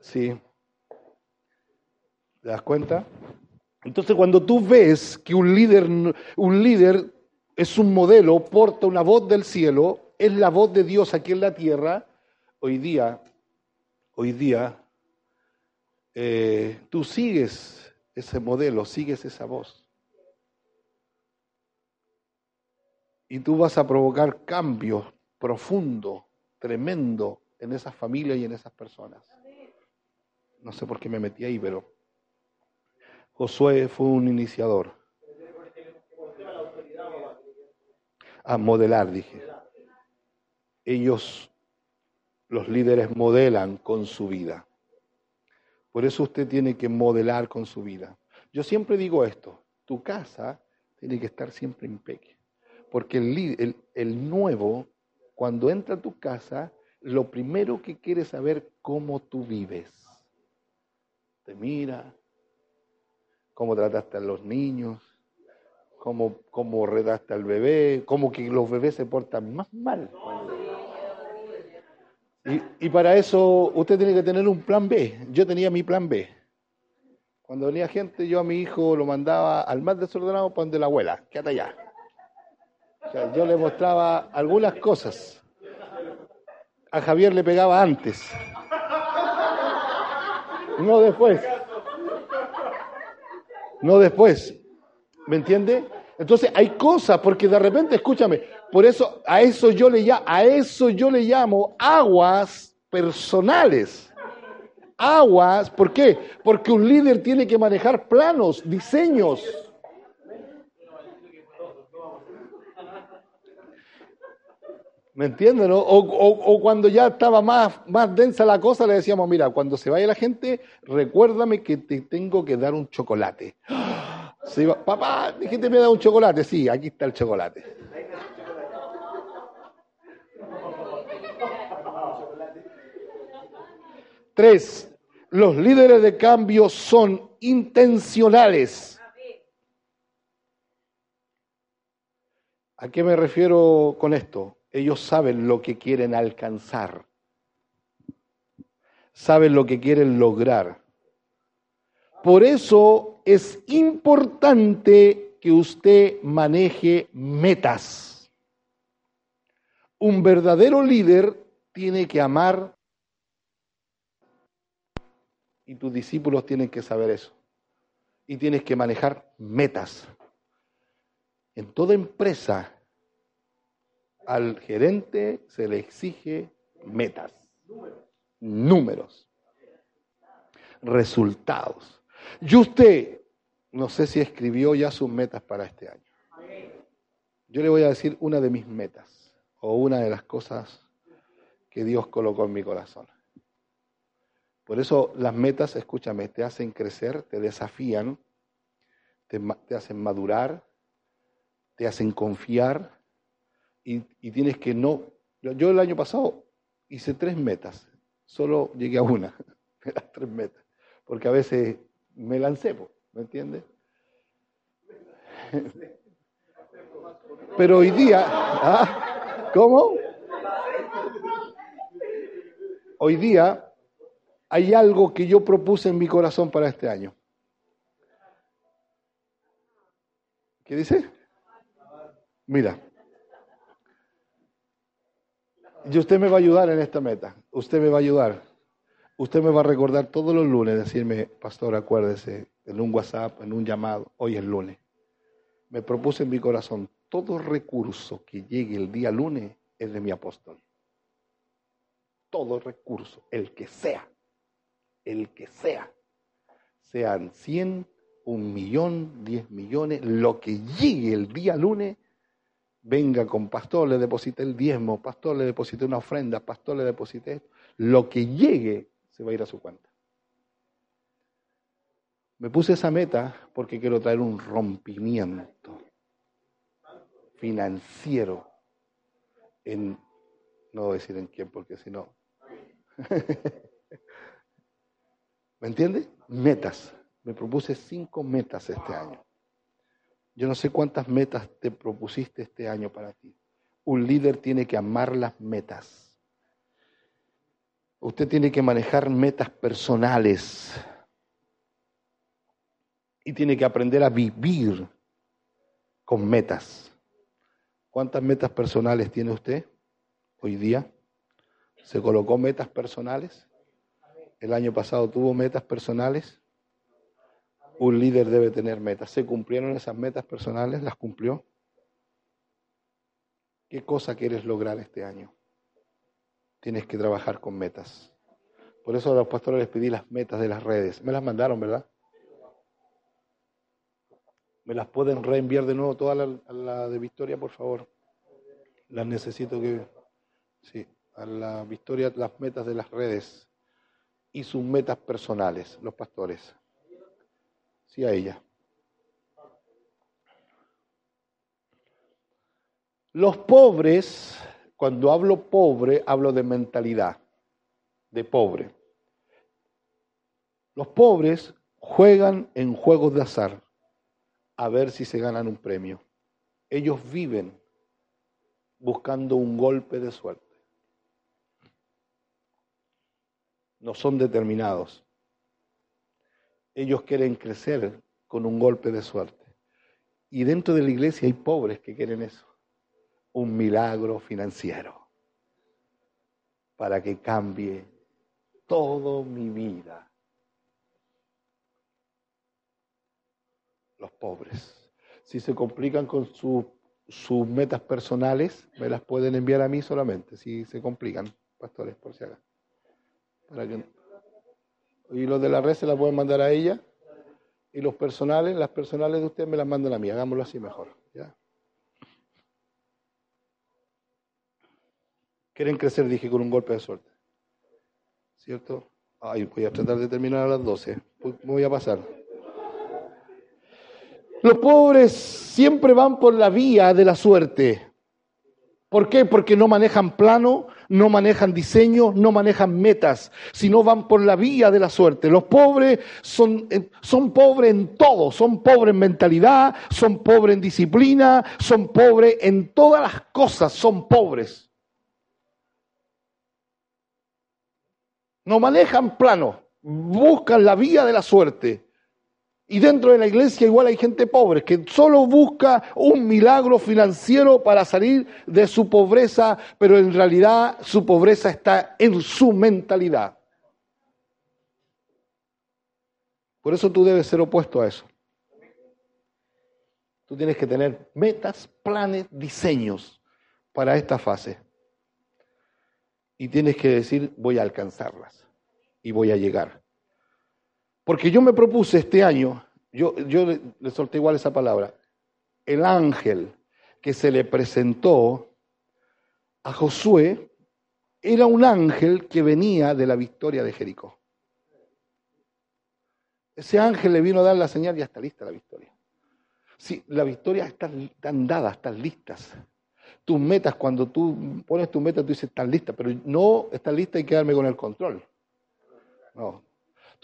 Sí. ¿Te das cuenta? Entonces cuando tú ves que un líder, un líder es un modelo, porta una voz del cielo, es la voz de Dios aquí en la tierra, hoy día, hoy día eh, tú sigues ese modelo, sigues esa voz. Y tú vas a provocar cambios profundos, tremendos en esas familias y en esas personas. No sé por qué me metí ahí, pero Josué fue un iniciador. A modelar, dije. Ellos, los líderes, modelan con su vida. Por eso usted tiene que modelar con su vida. Yo siempre digo esto, tu casa tiene que estar siempre impecable. Porque el, el nuevo, cuando entra a tu casa, lo primero que quiere saber cómo tú vives. Te mira, cómo trataste a los niños, cómo, cómo redaste al bebé, cómo que los bebés se portan más mal. Y, y, para eso usted tiene que tener un plan B. Yo tenía mi plan B. Cuando venía gente, yo a mi hijo lo mandaba al más desordenado para donde la abuela, quédate allá. O sea, yo le mostraba algunas cosas. A Javier le pegaba antes, no después no después. ¿Me entiende? Entonces hay cosas, porque de repente, escúchame, por eso a eso yo le llamo, a eso yo le llamo aguas personales. Aguas, ¿por qué? Porque un líder tiene que manejar planos, diseños. ¿Me entienden? O, cuando ya estaba más, más densa la cosa, le decíamos, mira, cuando se vaya la gente, recuérdame que te tengo que dar un chocolate. Iba, papá, dijiste me da un chocolate. Sí, aquí está el chocolate. Tres, los líderes de cambio son intencionales. ¿A qué me refiero con esto? Ellos saben lo que quieren alcanzar, saben lo que quieren lograr. Por eso es importante que usted maneje metas. Un verdadero líder tiene que amar y tus discípulos tienen que saber eso. Y tienes que manejar metas. En toda empresa al gerente se le exige metas, números, resultados. Y usted, no sé si escribió ya sus metas para este año. Yo le voy a decir una de mis metas o una de las cosas que Dios colocó en mi corazón. Por eso las metas, escúchame, te hacen crecer, te desafían, te, te hacen madurar, te hacen confiar, y, tienes que no... Yo el año pasado hice tres metas, solo llegué a una de las tres metas, porque a veces me lancé, ¿me entiendes? Pero hoy día, ¿ah? ¿cómo? Hoy día hay algo que yo propuse en mi corazón para este año. ¿Qué dice? Mira, y usted me va a ayudar en esta meta. Usted me va a ayudar. Usted me va a recordar todos los lunes, decirme, pastor, acuérdese, en un WhatsApp, en un llamado, hoy es lunes. Me propuse en mi corazón, todo recurso que llegue el día lunes es de mi apóstol. Todo recurso, el que sea, el que sea, sean 100, un millón, 10 millones, lo que llegue el día lunes venga con pastor, le deposité el diezmo, pastor, le deposité una ofrenda, pastor, le deposité esto. Lo que llegue se va a ir a su cuenta. Me puse esa meta porque quiero traer un rompimiento financiero en, no decir en quién porque si no, ¿me entiende? Metas. Me propuse cinco metas este año. Yo no sé cuántas metas te propusiste este año para ti. Un líder tiene que amar las metas. Usted tiene que manejar metas personales. Y tiene que aprender a vivir con metas. ¿Cuántas metas personales tiene usted hoy día? ¿Se colocó metas personales? el año pasado tuvo metas personales. Un líder debe tener metas. ¿Se cumplieron esas metas personales? ¿Las cumplió? ¿Qué cosa quieres lograr este año? Tienes que trabajar con metas. Por eso a los pastores les pedí las metas de las redes. Me las mandaron, ¿verdad? ¿Me las pueden reenviar de nuevo todas a la de Victoria, por favor? Las necesito que... Sí, a la Victoria las metas de las redes y sus metas personales, los pastores. Sí, a ella. Los pobres, cuando hablo pobre, hablo de mentalidad, de pobre. Los pobres juegan en juegos de azar a ver si se ganan un premio. Ellos viven buscando un golpe de suerte. No son determinados. Ellos quieren crecer con un golpe de suerte. Y dentro de la iglesia hay pobres que quieren eso un milagro financiero para que cambie toda mi vida. Los pobres. Si se complican con sus metas personales, me las pueden enviar a mí solamente, si se complican, pastores, por si acaso. Para que... Y los de la red se las pueden mandar a ella. Y los personales, las personales de ustedes me las mandan a mí. Hagámoslo así mejor. ¿ya? Quieren crecer, dije, con un golpe de suerte. ¿Cierto? Ay, voy a tratar de terminar a las 12. Me voy a pasar. Los pobres siempre van por la vía de la suerte. ¿Por qué? Porque no manejan plano, no manejan diseño, no manejan metas, sino van por la vía de la suerte. Los pobres son, eh, son pobres en todo, son pobres en mentalidad, son pobres en disciplina, son pobres en todas las cosas, son pobres. No manejan plano, buscan la vía de la suerte. Y dentro de la iglesia igual hay gente pobre que solo busca un milagro financiero para salir de su pobreza, pero en realidad su pobreza está en su mentalidad. Por eso tú debes ser opuesto a eso. Tú tienes que tener metas, planes, diseños para esta fase y tienes que decir, voy a alcanzarlas y voy a llegar. Porque yo me propuse este año, yo, le, solté igual esa palabra, el ángel que se le presentó a Josué era un ángel que venía de la victoria de Jericó. Ese ángel le vino a dar la señal, ya está lista la victoria. Sí, la victoria está, están dadas, están listas tus metas, cuando tú pones tu meta, tú dices, estás lista, pero no estás lista y quedarme con el control. No.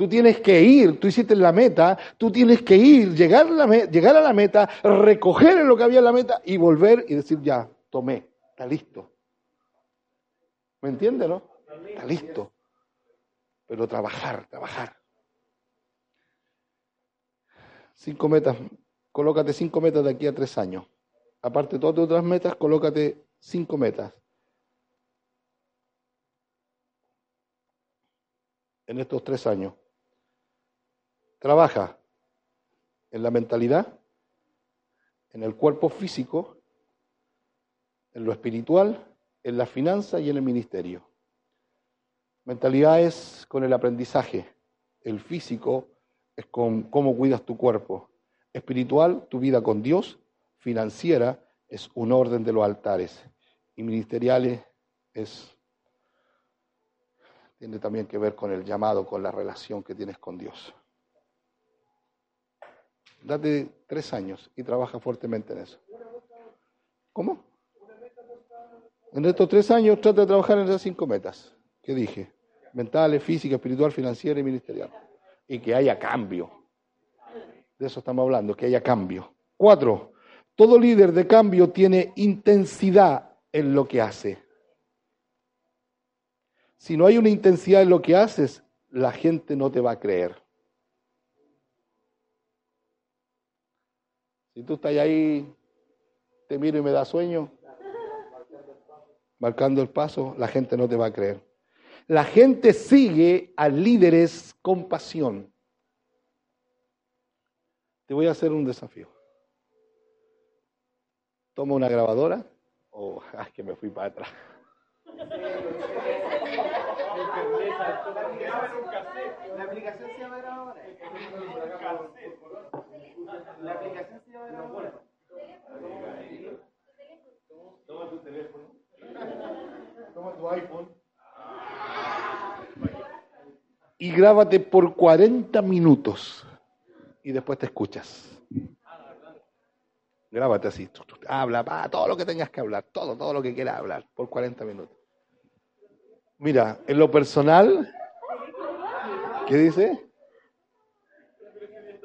Tú tienes que ir, tú hiciste la meta, tú tienes que ir, llegar a, la llegar a la meta, recoger lo que había en la meta y volver y decir, ya, tomé, está listo. ¿Me entiendes, no? Está listo. Pero trabajar, trabajar. Cinco metas, colócate cinco metas de aquí a tres años aparte de todas tus otras metas, colócate cinco metas. En estos tres años. Trabaja en la mentalidad, en el cuerpo físico, en lo espiritual, en la finanza y en el ministerio. Mentalidad es con el aprendizaje. El físico es con cómo cuidas tu cuerpo. Espiritual, tu vida con Dios financiera es un orden de los altares y ministeriales es tiene también que ver con el llamado, con la relación que tienes con Dios. Date tres años y trabaja fuertemente en eso. ¿Cómo? En estos tres años trata de trabajar en esas cinco metas que dije. Mentales, física, espiritual, financiera y ministerial. Y que haya cambio. De eso estamos hablando, que haya cambio. Cuatro, todo líder de cambio tiene intensidad en lo que hace. Si no hay una intensidad en lo que haces, la gente no te va a creer. Si tú estás ahí, te miro y me da sueño, marcando el paso, la gente no te va a creer. La gente sigue a líderes con pasión. Te voy a hacer un desafío. Toma una grabadora. Oh, ay, que me fui para atrás. La aplicación se llama grabadora. La aplicación se llama grabadora. Toma tu teléfono. Toma tu iPhone. Y grábate por 40 minutos. Y después te escuchas. Grábate así. Habla, pa, todo lo que tengas que hablar. Todo, todo lo que quieras hablar. Por 40 minutos. Mira, en lo personal. ¿Qué dice?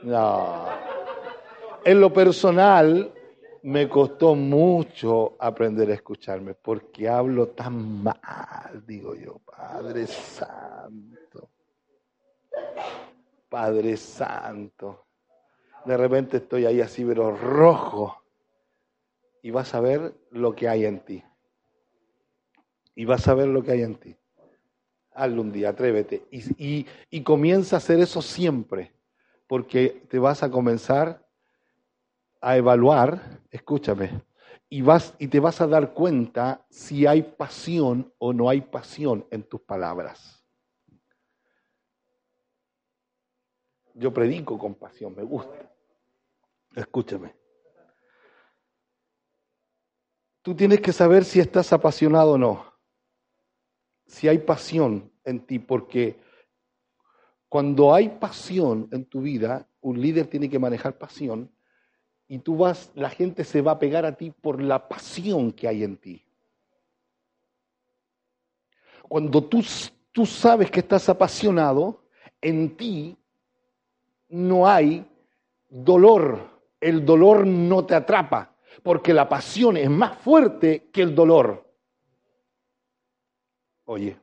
No. En lo personal, me costó mucho aprender a escucharme porque hablo tan mal, digo yo, Padre Santo. Padre Santo. De repente estoy ahí así, pero rojo. Y vas a ver lo que hay en ti. Y vas a ver lo que hay en ti. Hazlo un día, atrévete. Y, y, y comienza a hacer eso siempre. Porque te vas a comenzar a evaluar, escúchame, y, vas, y te vas a dar cuenta si hay pasión o no hay pasión en tus palabras. Yo predico con pasión, me gusta. Escúchame. Tú tienes que saber si estás apasionado o no. Si hay pasión en ti, porque cuando hay pasión en tu vida, un líder tiene que manejar pasión y tú vas, la gente se va a pegar a ti por la pasión que hay en ti. Cuando tú, tú sabes que estás apasionado, en ti no hay dolor. El dolor no te atrapa, porque la pasión es más fuerte que el dolor. Oye,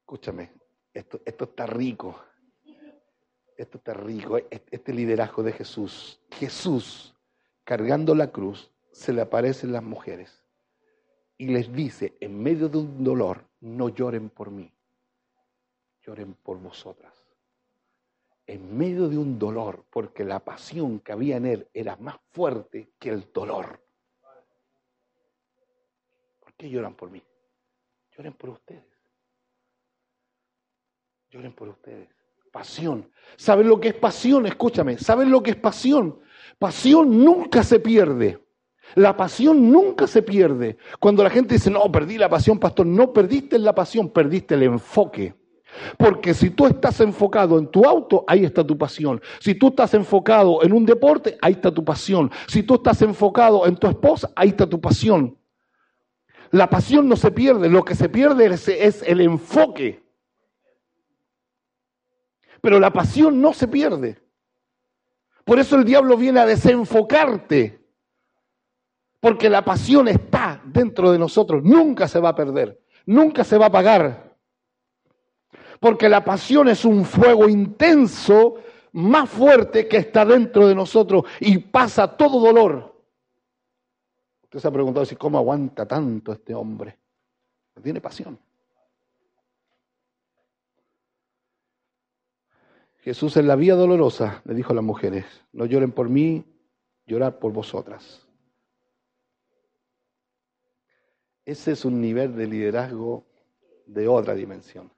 escúchame, esto, esto está rico. Esto está rico, este liderazgo de Jesús. Jesús, cargando la cruz, se le aparecen las mujeres y les dice, en medio de un dolor, no lloren por mí, lloren por vosotras. En medio de un dolor, porque la pasión que había en él era más fuerte que el dolor. ¿Por qué lloran por mí? Lloren por ustedes. Lloren por ustedes. Pasión. ¿Saben lo que es pasión? Escúchame. ¿Saben lo que es pasión? Pasión nunca se pierde. La pasión nunca se pierde. Cuando la gente dice, no, perdí la pasión, pastor, no perdiste la pasión, perdiste el enfoque. Porque si tú estás enfocado en tu auto, ahí está tu pasión. Si tú estás enfocado en un deporte, ahí está tu pasión. Si tú estás enfocado en tu esposa, ahí está tu pasión. La pasión no se pierde, lo que se pierde es el enfoque. Pero la pasión no se pierde. Por eso el diablo viene a desenfocarte. Porque la pasión está dentro de nosotros. Nunca se va a perder. Nunca se va a apagar. Porque la pasión es un fuego intenso más fuerte que está dentro de nosotros y pasa todo dolor. Usted se ha preguntado si cómo aguanta tanto este hombre. Tiene pasión. Jesús en la vía dolorosa le dijo a las mujeres, no lloren por mí, llorar por vosotras. Ese es un nivel de liderazgo de otra dimensión.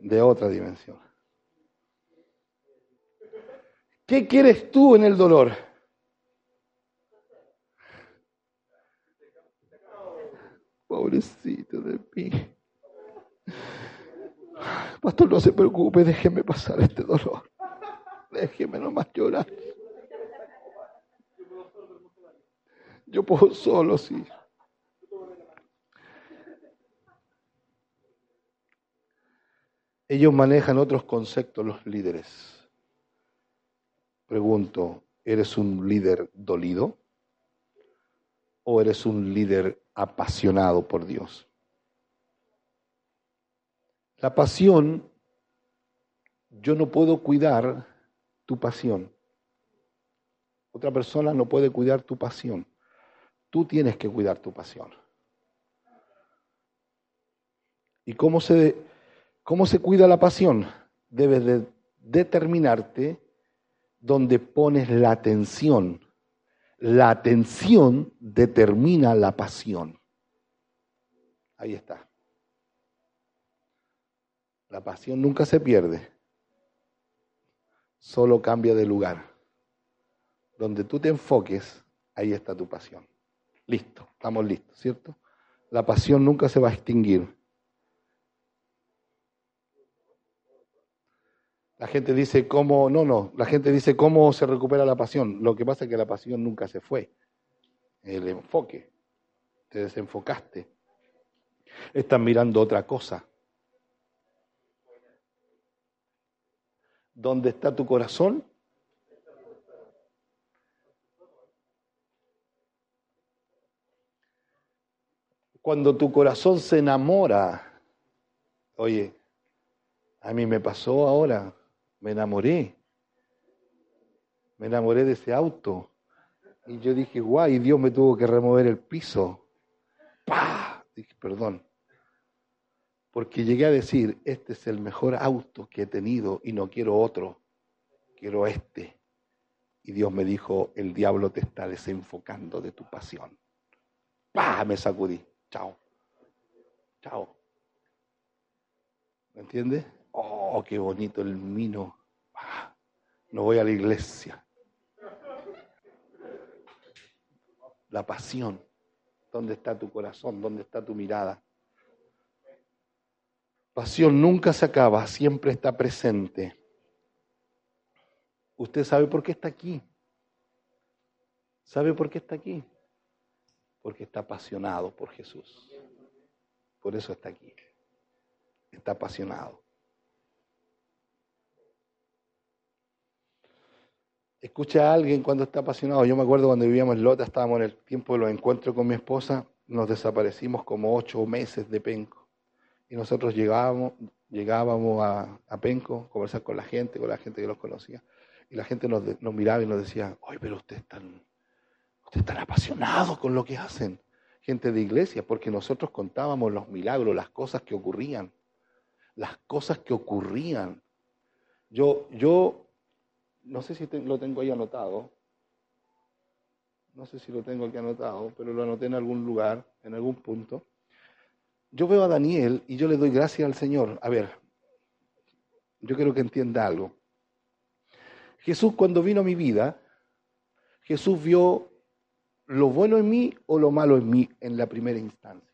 De otra dimensión. ¿Qué quieres tú en el dolor? Pobrecito de mí. Pastor, no se preocupe, déjeme pasar este dolor. Déjeme nomás llorar. Yo puedo solo, sí. Ellos manejan otros conceptos, los líderes. Pregunto, ¿eres un líder dolido? ¿O eres un líder apasionado por Dios? La pasión, yo no puedo cuidar tu pasión. Otra persona no puede cuidar tu pasión. Tú tienes que cuidar tu pasión. ¿Y cómo se, cómo se cuida la pasión? Debes de determinarte donde pones la atención. La atención determina la pasión. Ahí está. La pasión nunca se pierde, solo cambia de lugar. Donde tú te enfoques, ahí está tu pasión. Listo, estamos listos, ¿cierto? La pasión nunca se va a extinguir. La gente dice cómo, no, no, la gente dice cómo se recupera la pasión. Lo que pasa es que la pasión nunca se fue. El enfoque, te desenfocaste. Estás mirando otra cosa. ¿Dónde está tu corazón? Cuando tu corazón se enamora, oye, a mí me pasó ahora, me enamoré. Me enamoré de ese auto. Y yo dije, guay, Dios me tuvo que remover el piso. ¡Pah! Dije, perdón. Porque llegué a decir, este es el mejor auto que he tenido y no quiero otro, quiero este. Y Dios me dijo, el diablo te está desenfocando de tu pasión. ¡Pah! Me sacudí. Chao. Chao. ¿Me entiendes? Oh, qué bonito el mino. Ah, no voy a la iglesia. La pasión. ¿Dónde está tu corazón? ¿Dónde está tu mirada? Pasión nunca se acaba, siempre está presente. ¿Usted sabe por qué está aquí? ¿Sabe por qué está aquí? Porque está apasionado por Jesús. Por eso está aquí. Está apasionado. escucha a alguien cuando está apasionado. Yo me acuerdo cuando vivíamos en Lota, estábamos en el tiempo de los encuentros con mi esposa, nos desaparecimos como ocho meses de Penco. Y nosotros llegábamos, llegábamos a, Penco, a conversar con la gente, con la gente que los conocía. Y la gente nos, miraba y nos decía, ¡ay, pero ustedes están, ustedes están apasionados con lo que hacen! Gente de iglesia, porque nosotros contábamos los milagros, las cosas que ocurrían. Las cosas que ocurrían. Yo, yo no sé si lo tengo ahí anotado. No sé si lo tengo aquí anotado, pero lo anoté en algún lugar, en algún punto. Yo veo a Daniel y yo le doy gracias al Señor. A ver, yo quiero que entienda algo. Jesús cuando vino a mi vida, Jesús vio lo bueno en mí o lo malo en mí en la primera instancia.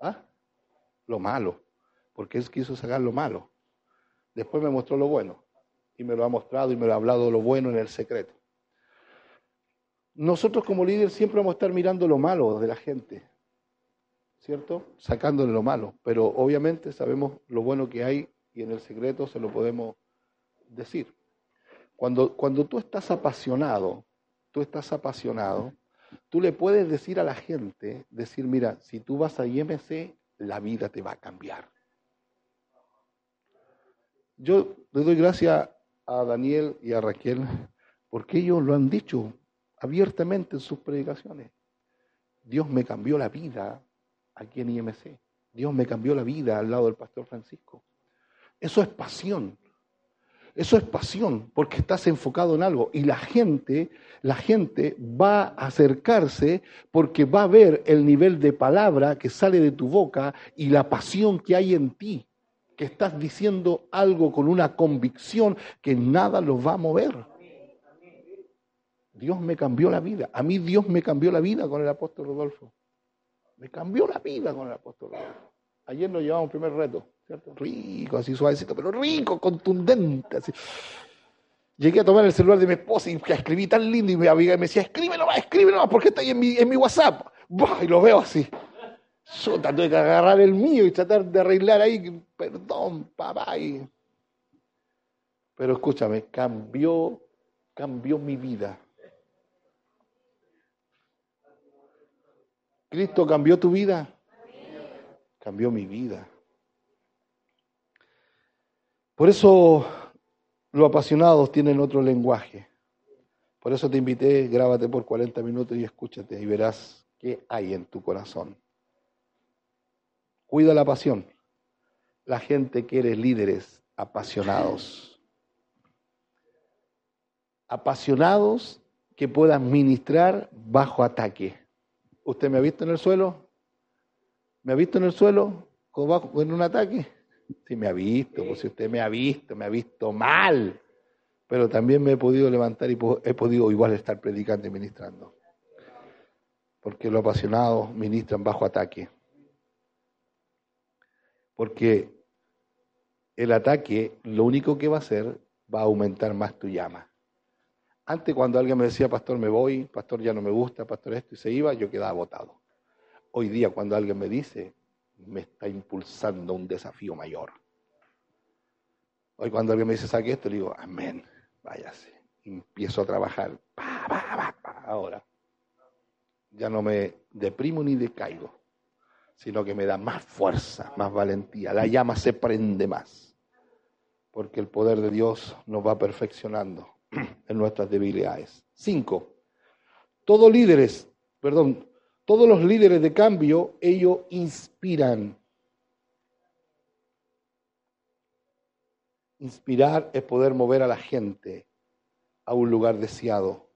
¿Ah? Lo malo, porque Él quiso sacar lo malo. Después me mostró lo bueno y me lo ha mostrado y me lo ha hablado lo bueno en el secreto. Nosotros como líderes siempre vamos a estar mirando lo malo de la gente, ¿cierto? Sacándole lo malo, pero obviamente sabemos lo bueno que hay y en el secreto se lo podemos decir. Cuando, cuando tú estás apasionado, tú estás apasionado, tú le puedes decir a la gente, decir, mira, si tú vas a IMC, la vida te va a cambiar. Yo le doy gracias a Daniel y a Raquel porque ellos lo han dicho abiertamente en sus predicaciones. Dios me cambió la vida aquí en IMC. Dios me cambió la vida al lado del pastor Francisco. Eso es pasión. Eso es pasión, porque estás enfocado en algo. Y la gente, la gente va a acercarse porque va a ver el nivel de palabra que sale de tu boca y la pasión que hay en ti que estás diciendo algo con una convicción que nada lo va a mover. Dios me cambió la vida. A mí Dios me cambió la vida con el apóstol Rodolfo. Me cambió la vida con el apóstol Rodolfo. Ayer nos llevamos un primer reto, ¿cierto? Rico, así suavecito, pero rico, contundente. Así. Llegué a tomar el celular de mi esposa y escribí tan lindo y mi amiga me decía, escríbelo más, escríbelo más, porque está ahí en mi, en mi WhatsApp. y lo veo así. Yo tuve que agarrar el mío y tratar de arreglar ahí, perdón, papá. Pero escúchame, cambió, cambió mi vida. ¿Cristo cambió tu vida? Cambió mi vida. Por eso los apasionados tienen otro lenguaje. Por eso te invité, grábate por 40 minutos y escúchate y verás qué hay en tu corazón. Cuida la pasión. La gente quiere líderes apasionados. Apasionados que puedan ministrar bajo ataque. ¿Usted me ha visto en el suelo? ¿Me ha visto en el suelo bajo, en un ataque? Sí, me ha visto, pues si usted me ha visto, me ha visto mal. Pero también me he podido levantar y he podido igual estar predicando y ministrando. Porque los apasionados ministran bajo ataque. Porque el ataque lo único que va a hacer va a aumentar más tu llama. Antes cuando alguien me decía, pastor, me voy, pastor, ya no me gusta, pastor, esto, y se iba, yo quedaba votado. Hoy día cuando alguien me dice, me está impulsando un desafío mayor. Hoy cuando alguien me dice, saque esto, le digo, amén, váyase. Empiezo a trabajar. Ahora, ya no me deprimo ni decaigo sino que me da más fuerza, más valentía. La llama se prende más, porque el poder de Dios nos va perfeccionando en nuestras debilidades. Cinco, todos líderes, perdón, todos los líderes de cambio, ellos inspiran. Inspirar es poder mover a la gente a un lugar deseado,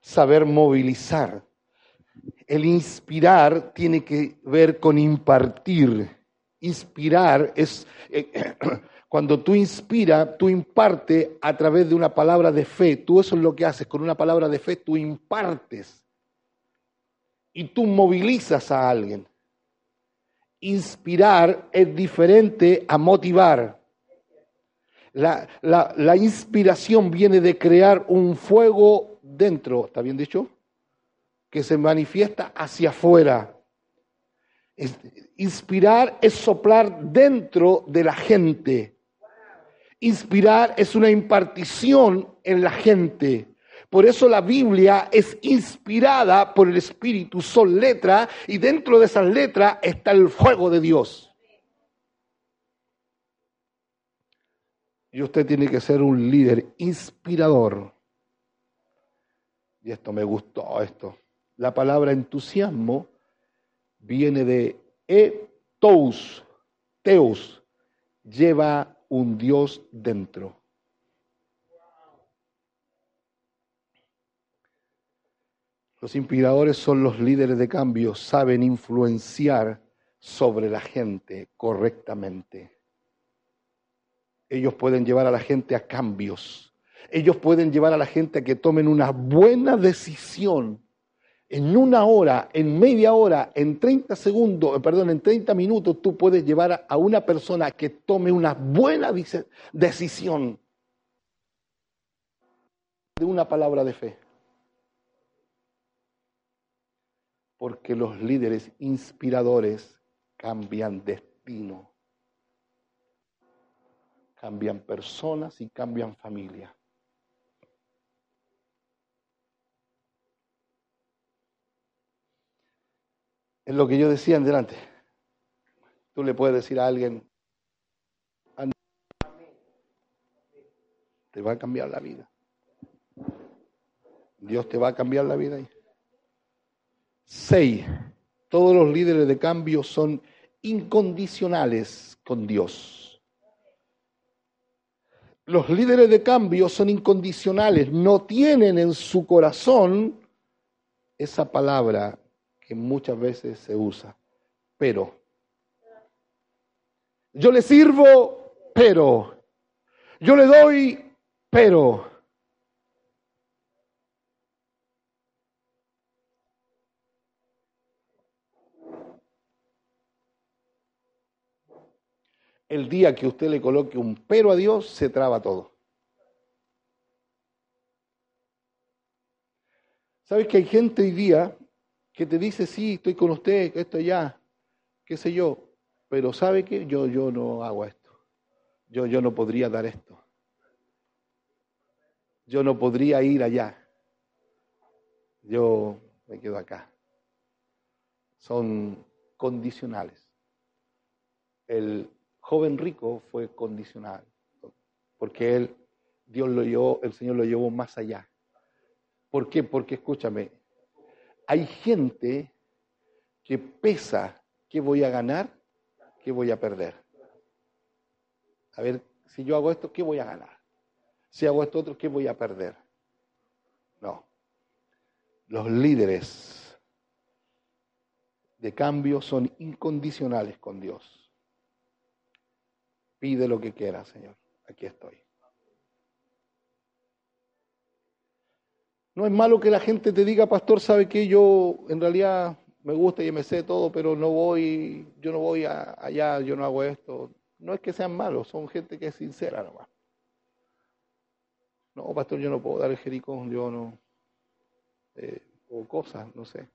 saber movilizar el inspirar tiene que ver con impartir. Inspirar es eh, cuando tú inspiras, tú impartes a través de una palabra de fe. Tú eso es lo que haces. Con una palabra de fe tú impartes. Y tú movilizas a alguien. Inspirar es diferente a motivar. La, la inspiración viene de crear un fuego dentro. ¿Está bien dicho? que se manifiesta hacia afuera. Inspirar es soplar dentro de la gente. Inspirar es una impartición en la gente. Por eso la Biblia es inspirada por el Espíritu, son letras y dentro de esas letras está el fuego de Dios. Y usted tiene que ser un líder inspirador. Y esto me gustó, esto. La palabra entusiasmo viene de etos, teos, lleva un Dios dentro. Los inspiradores son los líderes de cambio, saben influenciar sobre la gente correctamente. Ellos pueden llevar a la gente a cambios. Ellos pueden llevar a la gente a que tomen una buena decisión en una hora, en media hora, en 30 segundos, eh, perdón, en 30 minutos, tú puedes llevar a una persona que tome una buena decisión de una palabra de fe. Porque los líderes inspiradores cambian destino, cambian personas y cambian familia. Es lo que yo decía en delante. Tú le puedes decir a alguien, te va a cambiar la vida. Dios te va a cambiar la vida. Seis, todos los líderes de cambio son incondicionales con Dios. Los líderes de cambio son incondicionales, no tienen en su corazón esa palabra que muchas veces se usa. Pero. Yo le sirvo, pero. Yo le doy, pero. El día que usted le coloque un pero a Dios, se traba todo. ¿Sabes que hay gente hoy día que te dice, sí, estoy con usted, que esto ya, qué sé yo, pero ¿sabe qué? Yo, yo no hago esto. Yo, yo no podría dar esto. Yo no podría ir allá. Yo me quedo acá. Son condicionales. El joven rico fue condicional, porque él, Dios lo llevó, el Señor lo llevó más allá. ¿Por qué? Porque escúchame, hay gente que pesa qué voy a ganar, qué voy a perder. A ver, si yo hago esto, ¿qué voy a ganar? Si hago esto otro, ¿qué voy a perder? No. Los líderes de cambio son incondicionales con Dios. Pide lo que quieras, Señor. Aquí estoy. No es malo que la gente te diga, pastor, sabe que yo en realidad me gusta y me sé todo, pero no voy, yo no voy allá, yo no hago esto. No es que sean malos, son gente que es sincera nomás. No, pastor, yo no puedo dar el Jericó, yo no. Eh, o cosas, no sé.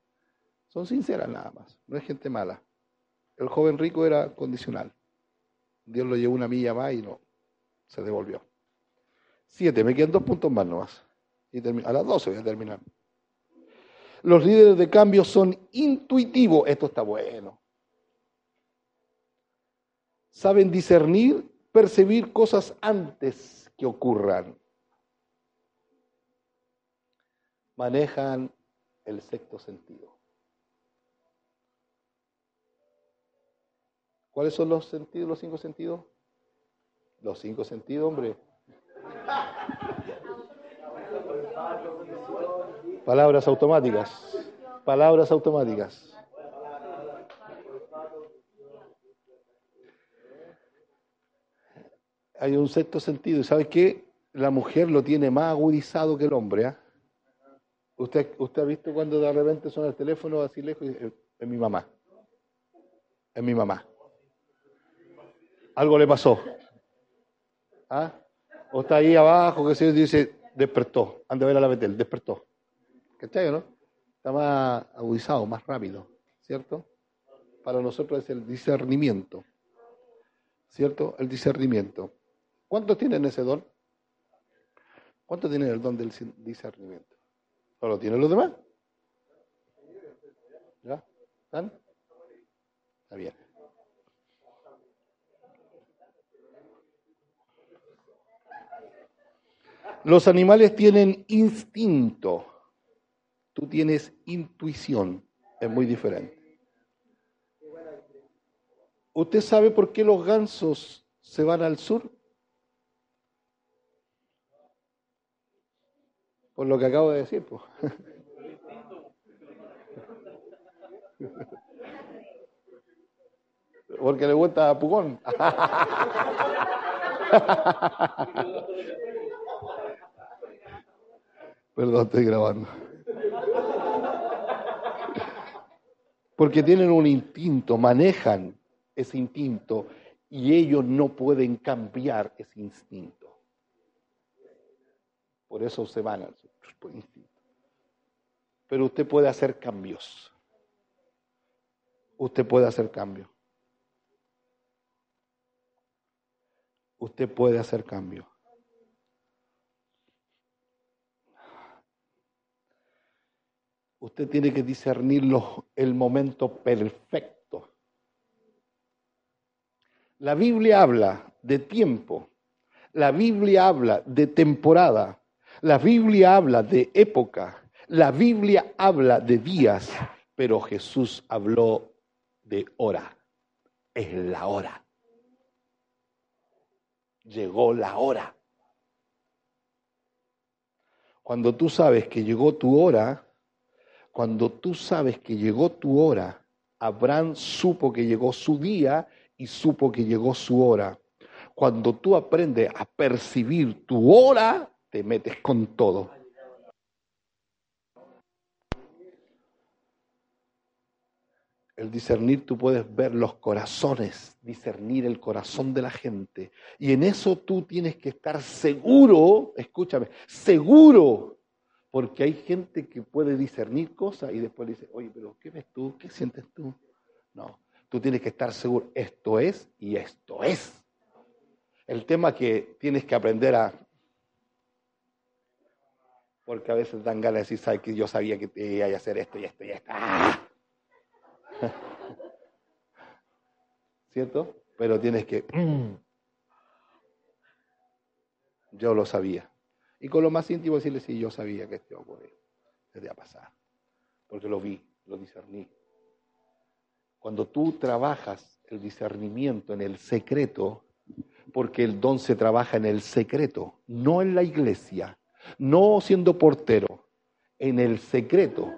Son sinceras nada más, no es gente mala. El joven rico era condicional. Dios lo llevó una milla más y no, se devolvió. Siete, me quedan dos puntos más nomás. A las 12 voy a terminar. Los líderes de cambio son intuitivos. Esto está bueno. Saben discernir, percibir cosas antes que ocurran. Manejan el sexto sentido. ¿Cuáles son los sentidos, los cinco sentidos? Los cinco sentidos, hombre. Palabras automáticas. Palabras automáticas. Hay un sexto sentido. ¿Y sabe qué? La mujer lo tiene más agudizado que el hombre. ¿ah? ¿Usted, usted ha visto cuando de repente suena el teléfono así lejos y es mi mamá. Es mi mamá. Algo le pasó. ¿Ah? O está ahí abajo, que se dice, despertó. Anda a ver a la Betel, despertó. ¿Cachai no? Está más agudizado, más rápido, ¿cierto? Para nosotros es el discernimiento, ¿cierto? El discernimiento. ¿Cuántos tienen ese don? ¿Cuántos tienen el don del discernimiento? ¿No lo tienen los demás? ¿Ya? ¿Están? Está bien. Los animales tienen instinto. Tú tienes intuición. Es muy diferente. ¿Usted sabe por qué los gansos se van al sur? Por lo que acabo de decir. Porque le gusta a Pugón. Perdón, estoy grabando. Porque tienen un instinto, manejan ese instinto y ellos no pueden cambiar ese instinto. Por eso se van al instinto. Pero usted puede hacer cambios. Usted puede hacer cambios. Usted puede hacer cambios. Usted tiene que discernir el momento perfecto. La Biblia habla de tiempo. La Biblia habla de temporada. La Biblia habla de época. La Biblia habla de días. Pero Jesús habló de hora. Es la hora. Llegó la hora. Cuando tú sabes que llegó tu hora, cuando tú sabes que llegó tu hora, Abraham supo que llegó su día y supo que llegó su hora. Cuando tú aprendes a percibir tu hora, te metes con todo. El discernir, tú puedes ver los corazones, discernir el corazón de la gente. Y en eso tú tienes que estar seguro, escúchame, seguro porque hay gente que puede discernir cosas y después dice, oye, pero ¿qué ves tú? ¿Qué sientes tú? No, tú tienes que estar seguro, esto es y esto es. El tema que tienes que aprender a... Porque a veces dan ganas de decir, ¿sabes que yo sabía que te iba a hacer esto y esto y esto? ¡Ah! ¿Cierto? Pero tienes que... Yo lo sabía. Y con lo más íntimo decirle, sí, yo sabía que esto iba a ocurrir, iba a pasar, porque lo vi, lo discerní. Cuando tú trabajas el discernimiento en el secreto, Porque el don se trabaja en el secreto, no en la iglesia, no siendo portero, en el secreto.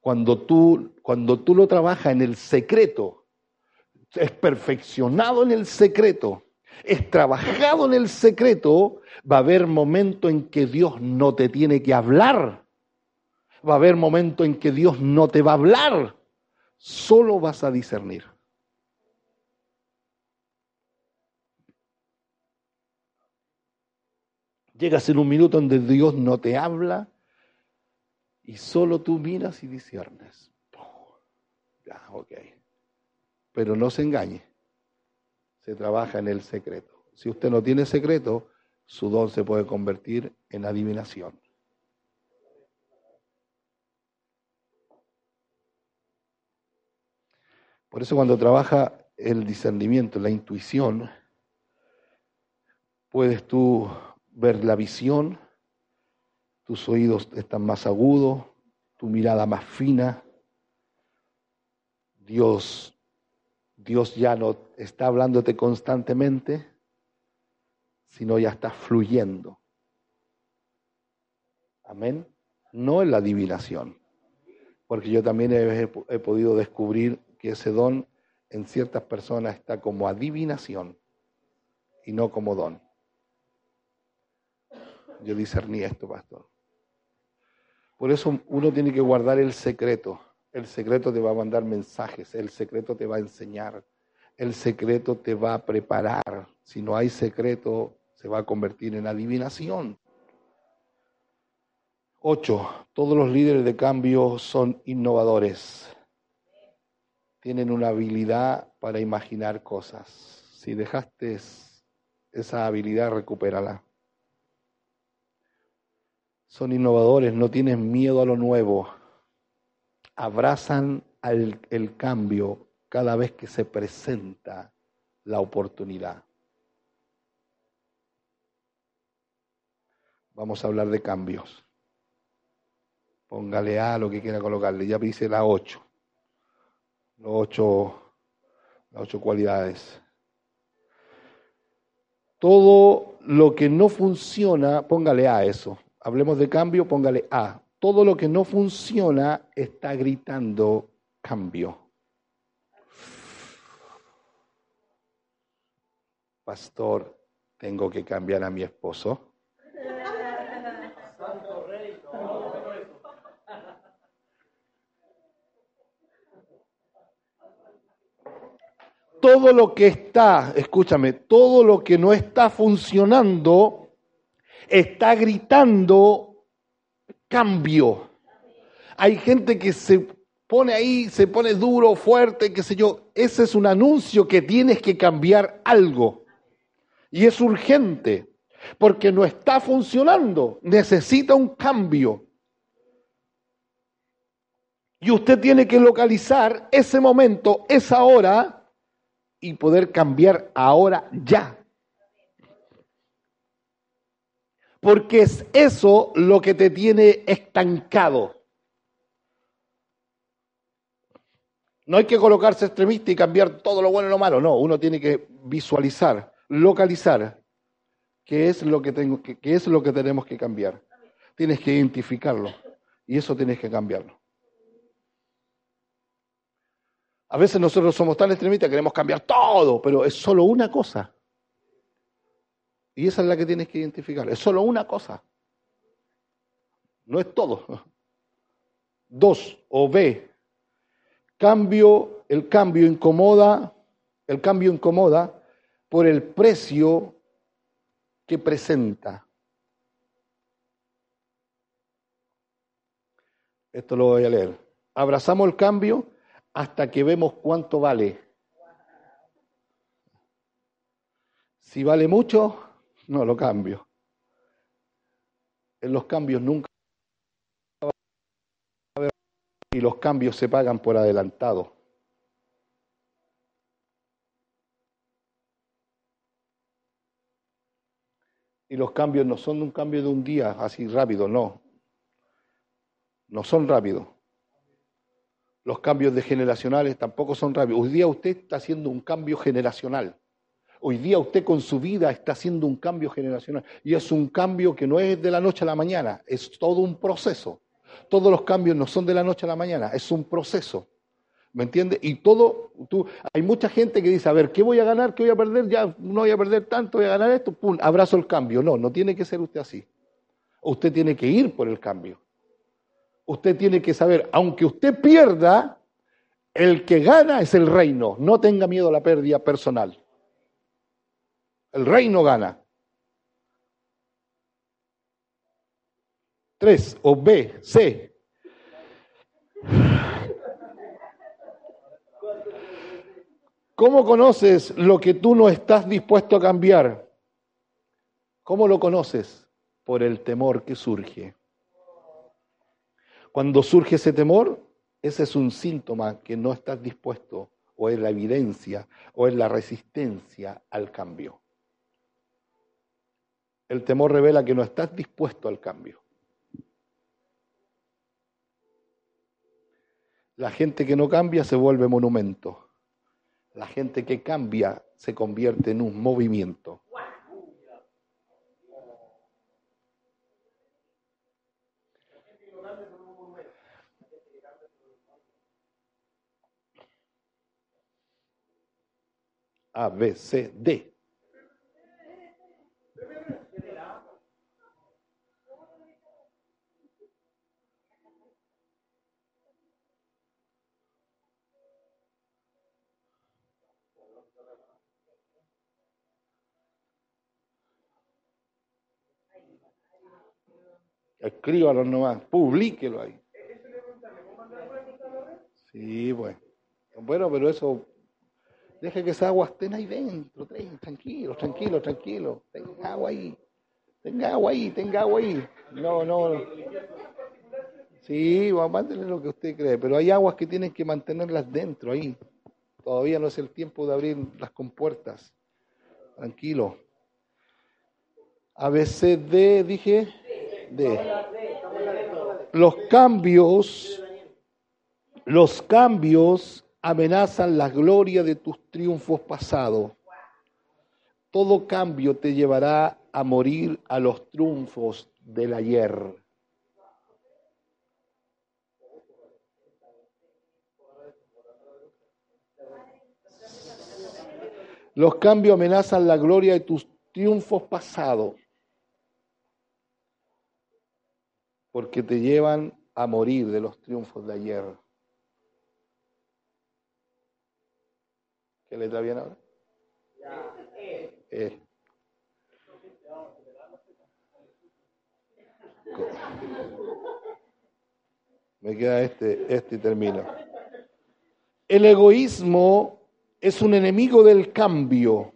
Cuando tú, cuando tú lo trabajas en el secreto, es perfeccionado en el secreto, es trabajado en el secreto, va a haber momento en que Dios no te tiene que hablar. Va a haber momento en que Dios no te va a hablar. Solo vas a discernir. Llegas en un minuto donde Dios no te habla y solo tú miras y discernes. Ya, ok. Pero no se engañe. Se trabaja en el secreto. Si usted no tiene secreto, su don se puede convertir en adivinación. Por eso cuando trabaja el discernimiento, la intuición, puedes tú ver la visión, tus oídos están más agudos, tu mirada más fina. Dios, Dios ya no está hablándote constantemente, sino ya está fluyendo. Amén. No en la adivinación, porque yo también he, he podido descubrir que ese don en ciertas personas está como adivinación y no como don. Yo discerní esto, pastor. Por eso uno tiene que guardar el secreto. El secreto te va a mandar mensajes, el secreto te va a enseñar, el secreto te va a preparar. Si no hay secreto, se va a convertir en adivinación. Ocho, todos los líderes de cambio son innovadores. Tienen una habilidad para imaginar cosas. Si dejaste esa habilidad, recupérala son innovadores, no tienen miedo a lo nuevo, abrazan el cambio cada vez que se presenta la oportunidad. Vamos a hablar de cambios. Póngale A lo que quiera colocarle. Ya dice la 8. Los ocho, las ocho cualidades. Todo lo que no funciona, póngale A eso hablemos de cambio, póngale A. Todo lo que no funciona está gritando cambio. Pastor, tengo que cambiar a mi esposo. Todo lo que está, escúchame, todo lo que no está funcionando está gritando cambio. Hay gente que se pone ahí, se pone duro, fuerte, qué sé yo. Ese es un anuncio que tienes que cambiar algo. Y es urgente, porque no está funcionando. Necesita un cambio. Y usted tiene que localizar ese momento, esa hora, y poder cambiar ahora ya. Porque es eso lo que te tiene estancado. No hay que colocarse extremista y cambiar todo lo bueno y lo malo, no, uno tiene que visualizar, localizar qué es lo que, tengo, qué es lo que tenemos que cambiar. Tienes que identificarlo y eso tienes que cambiarlo. A veces nosotros somos tan extremistas que queremos cambiar todo, pero es solo una cosa. Y esa es la que tienes que identificar. Es solo una cosa. No es todo. Dos, o B, cambio, el cambio incomoda, el cambio incomoda por el precio que presenta. Esto lo voy a leer. Abrazamos el cambio hasta que vemos cuánto vale. Si vale mucho, no lo cambio. En los cambios nunca y los cambios se pagan por adelantado. Y los cambios no son un cambio de un día así rápido, no. No son rápidos. Los cambios de generacionales tampoco son rápidos. Hoy día usted está haciendo un cambio generacional. Hoy día usted con su vida está haciendo un cambio generacional y es un cambio que no es de la noche a la mañana, es todo un proceso. Todos los cambios no son de la noche a la mañana, es un proceso. ¿Me entiendes? Y todo, tú, hay mucha gente que dice, a ver, ¿qué voy a ganar? ¿Qué voy a perder? Ya no voy a perder tanto, voy a ganar esto, pum, abrazo el cambio. No, no tiene que ser usted así. Usted tiene que ir por el cambio. Usted tiene que saber, aunque usted pierda, el que gana es el reino. No tenga miedo a la pérdida personal. El reino gana. Tres, o B, C. ¿Cómo conoces lo que tú no estás dispuesto a cambiar? ¿Cómo lo conoces? Por el temor que surge. Cuando surge ese temor, ese es un síntoma que no estás dispuesto, o es la evidencia, o es la resistencia al cambio. El temor revela que no estás dispuesto al cambio. La gente que no cambia se vuelve monumento. La gente que cambia se convierte en un movimiento. A, B, C, D. Escríbalo nomás, publíquelo ahí. Sí, bueno. Bueno, pero eso, deje que esa agua estén ahí dentro, tranquilo, tranquilo, tranquilo. Tenga agua ahí, tenga agua ahí, tenga agua ahí. No, no. Sí, mándele lo que usted cree, pero hay aguas que tienen que mantenerlas dentro ahí. Todavía no es el tiempo de abrir las compuertas. Tranquilo. ABCD, dije de los cambios, los cambios amenazan la gloria de tus triunfos pasados. Todo cambio te llevará a morir a los triunfos del ayer. Los cambios amenazan la gloria de tus triunfos pasados. Porque te llevan a morir de los triunfos de ayer. ¿Qué letra viene ahora? Eh. Me queda este, este y termino. El egoísmo es un enemigo del cambio.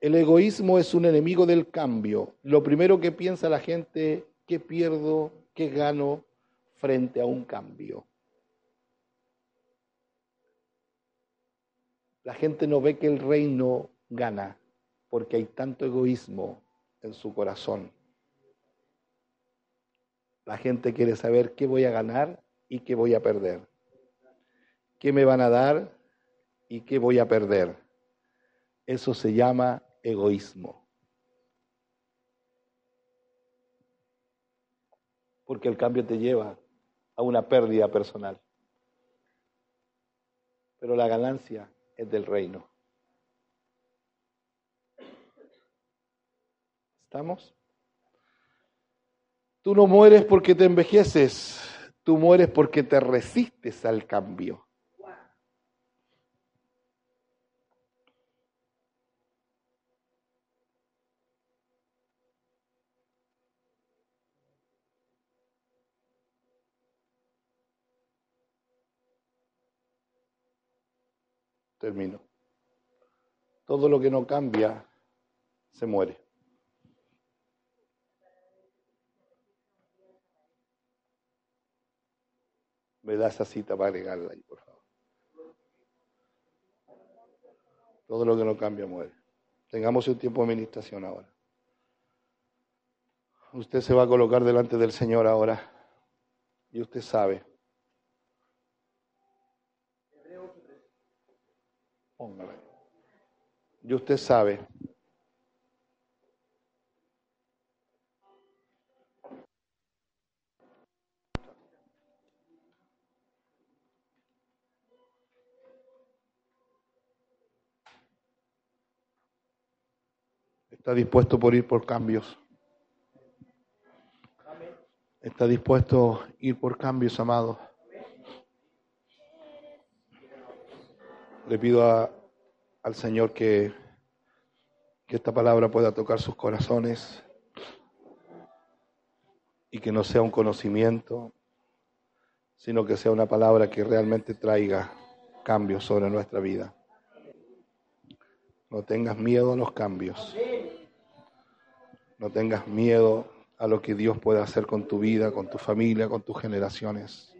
El egoísmo es un enemigo del cambio. Lo primero que piensa la gente, ¿qué pierdo, qué gano frente a un cambio? La gente no ve que el reino gana porque hay tanto egoísmo en su corazón. La gente quiere saber qué voy a ganar y qué voy a perder. ¿Qué me van a dar y qué voy a perder? Eso se llama egoísmo. Porque el cambio te lleva a una pérdida personal. Pero la ganancia es del reino. ¿Estamos? Tú no mueres porque te envejeces, tú mueres porque te resistes al cambio. Termino. Todo lo que no cambia se muere. Me da esa cita para agregarla ahí, por favor. Todo lo que no cambia muere. Tengamos un tiempo de administración ahora. Usted se va a colocar delante del Señor ahora. Y usted sabe Y usted sabe. Está dispuesto por ir por cambios. Está dispuesto a ir por cambios, amado. Le pido a, al Señor que, que esta palabra pueda tocar sus corazones y que no sea un conocimiento, sino que sea una palabra que realmente traiga cambios sobre nuestra vida. No tengas miedo a los cambios. No tengas miedo a lo que Dios puede hacer con tu vida, con tu familia, con tus generaciones.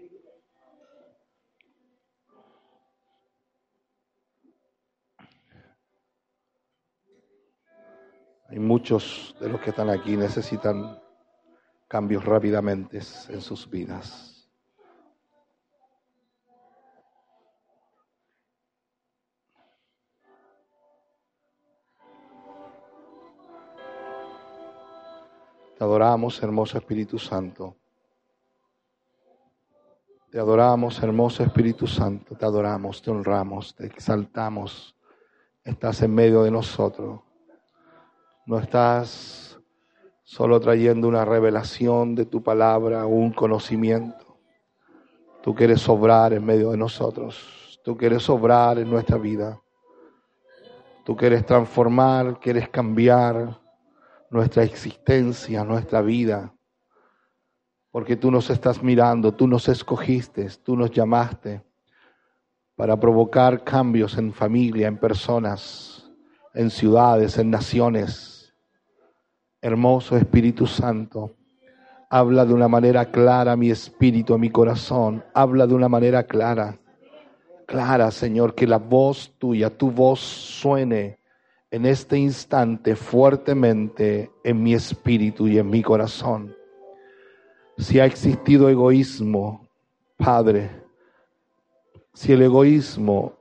Hay muchos de los que están aquí necesitan cambios rápidamente en sus vidas. Te adoramos, hermoso Espíritu Santo. Te adoramos, hermoso Espíritu Santo. Te adoramos, te honramos, te exaltamos. Estás en medio de nosotros. No estás solo trayendo una revelación de tu palabra un conocimiento. Tú quieres obrar en medio de nosotros. Tú quieres obrar en nuestra vida. Tú quieres transformar, quieres cambiar nuestra existencia, nuestra vida, porque tú nos estás mirando, tú nos escogiste, tú nos llamaste para provocar cambios en familia, en personas, en ciudades, en naciones. Hermoso Espíritu Santo, habla de una manera clara a mi espíritu, a mi corazón, habla de una manera clara, clara, Señor, que la voz tuya, tu voz suene en este instante fuertemente en mi espíritu y en mi corazón. Si ha existido egoísmo, Padre, si el egoísmo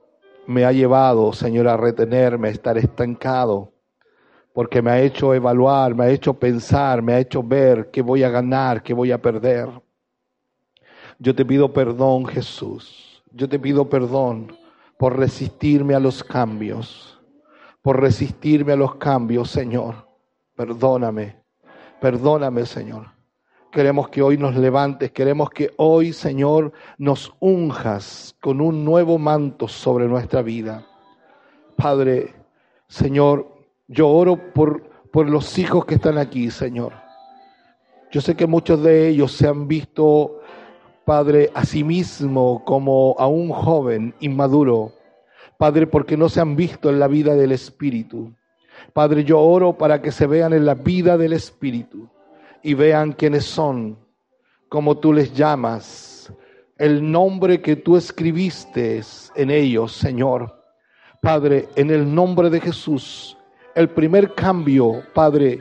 me ha llevado, Señor, a retenerme, a estar estancado, porque me ha hecho evaluar, me ha hecho pensar, me ha hecho ver qué voy a ganar, qué voy a perder. Yo te pido perdón, Jesús. Yo te pido perdón por resistirme a los cambios por resistirme a los cambios, Señor. Perdóname, perdóname, Señor. Queremos que hoy nos levantes, queremos que hoy, Señor, nos unjas con un nuevo manto sobre nuestra vida. Padre, Señor, yo oro por, por los hijos que están aquí, Señor. Yo sé que muchos de ellos se han visto, Padre, a sí mismo como a un joven inmaduro, Padre, porque no se han visto en la vida del Espíritu. Padre, yo oro para que se vean en la vida del Espíritu y vean quiénes son, como tú les llamas, el nombre que tú escribiste en ellos, Señor. Padre, en el nombre de Jesús, el primer cambio, Padre,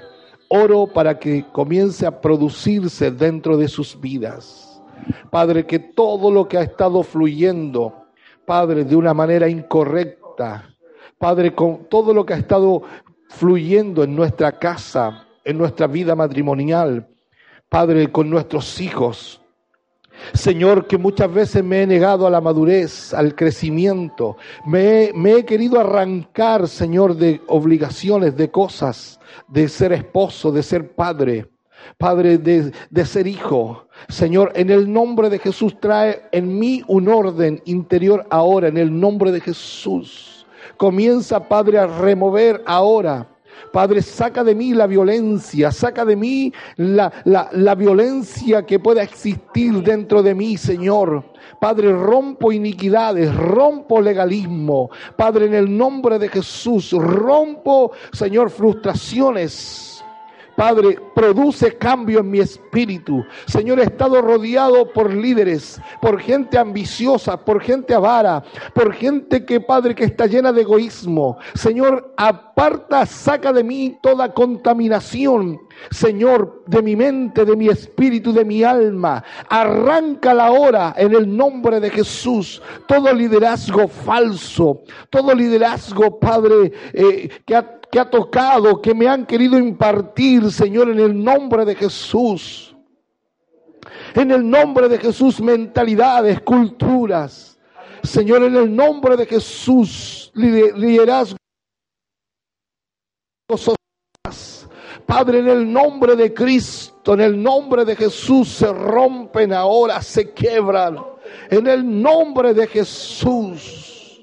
oro para que comience a producirse dentro de sus vidas. Padre, que todo lo que ha estado fluyendo, Padre, de una manera incorrecta. Padre, con todo lo que ha estado fluyendo en nuestra casa, en nuestra vida matrimonial. Padre, con nuestros hijos. Señor, que muchas veces me he negado a la madurez, al crecimiento. Me he, querido arrancar, Señor, de obligaciones, de cosas, de ser esposo, de ser padre. Padre, de, ser hijo. Señor, en el nombre de Jesús trae en mí un orden interior ahora, en el nombre de Jesús. Comienza, Padre, a remover ahora. Padre, saca de mí la violencia, saca de mí la, la, violencia que pueda existir dentro de mí, Señor. Padre, rompo iniquidades, rompo legalismo. Padre, en el nombre de Jesús, rompo, Señor, frustraciones Padre, produce cambio en mi espíritu. Señor, he estado rodeado por líderes, por gente ambiciosa, por gente avara, por gente que, Padre, que está llena de egoísmo. Señor, aparta, saca de mí toda contaminación. Señor, de mi mente, de mi espíritu, de mi alma. Arranca la hora en el nombre de Jesús. Todo liderazgo falso, todo liderazgo, Padre, eh, que ha que ha tocado, que me han querido impartir, Señor, en el nombre de Jesús. En el nombre de Jesús, mentalidades, culturas. Señor, en el nombre de Jesús, liderazgo. Padre, en el nombre de Cristo, en el nombre de Jesús, se rompen ahora, se quebran. En el nombre de Jesús.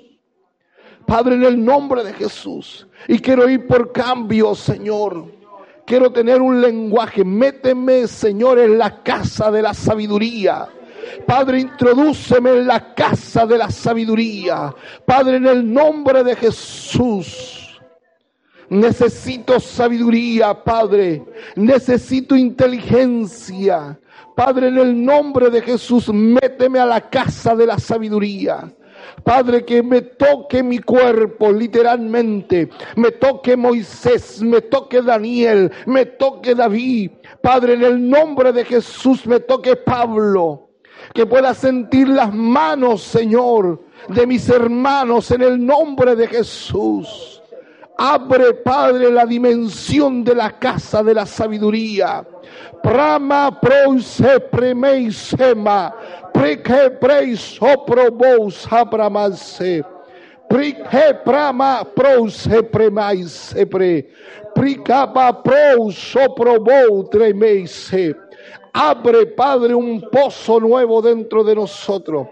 Padre, en el nombre de Jesús. Y quiero ir por cambio, Señor. Quiero tener un lenguaje. Méteme, Señor, en la casa de la sabiduría. Padre, introdúceme en la casa de la sabiduría. Padre, en el nombre de Jesús. Necesito sabiduría, Padre. Necesito inteligencia. Padre, en el nombre de Jesús, méteme a la casa de la sabiduría. Padre, que me toque mi cuerpo literalmente, me toque Moisés, me toque Daniel, me toque David. Padre, en el nombre de Jesús me toque Pablo, que pueda sentir las manos, Señor, de mis hermanos en el nombre de Jesús. Abre, Padre, la dimensión de la casa de la sabiduría. Prama pro se premei sema Prike prei soprobous abramase. Prike prama pros premais sepre. Pricaba pro soprobou tremeise. Abre, Padre, un pozo nuevo dentro de nosotros.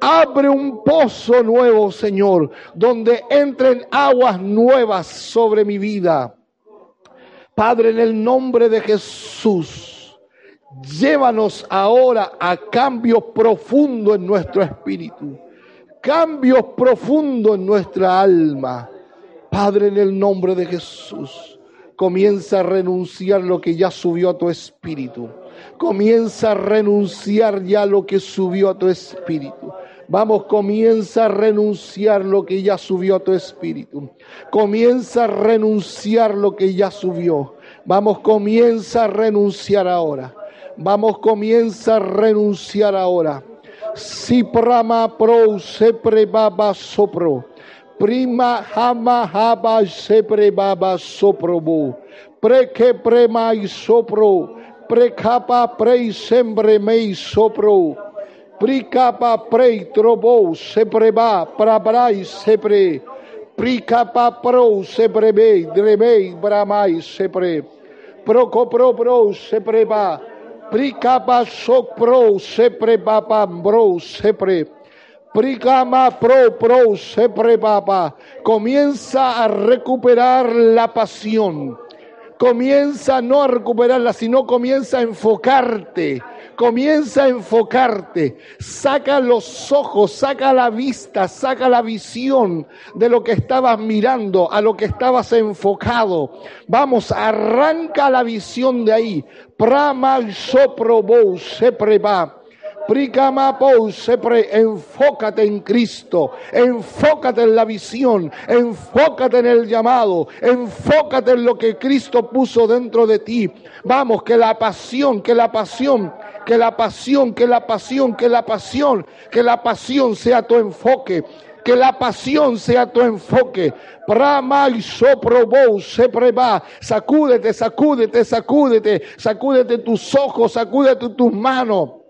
Abre un pozo nuevo, Señor, donde entren aguas nuevas sobre mi vida. Padre, en el nombre de Jesús Llévanos ahora a cambios profundos en nuestro espíritu, cambios profundos en nuestra alma. Padre, en el nombre de Jesús, comienza a renunciar lo que ya subió a tu espíritu. Comienza a renunciar ya lo que subió a tu espíritu. Vamos, comienza a renunciar lo que ya subió a tu espíritu. Comienza a renunciar lo que ya subió. Vamos, comienza a renunciar ahora. Vamos, comienza a renunciar ahora. Si prama pro sepre baba sopro. Prima hama haba sepre baba sopro Preke prema y sopro. Precapa prei sembre mei sopro. Pricapa prei trobo sepre ba prabrai sepre. Pricapa pro sepre bei dremei bramai sepre. Proco pro pro sepre ba. Pricaba sopro sepre bro sepre. Pricama pro pro sepre baba. Comienza a recuperar la pasión. Comienza no a recuperarla, sino comienza a enfocarte comienza a enfocarte, saca los ojos, saca la vista, saca la visión de lo que estabas mirando, a lo que estabas enfocado. Vamos, arranca la visión de ahí. Prama soprobo se. Enfócate en Cristo, enfócate en la visión, enfócate en el llamado, enfócate en lo que Cristo puso dentro de ti. Vamos, que la pasión, que la pasión que la pasión, que la pasión, que la pasión, que la pasión sea tu enfoque, que la pasión sea tu enfoque. Prama y soprobo, se preba. Sacúdete, sacúdete, sacúdete, sacúdete tus ojos, sacúdete tus manos.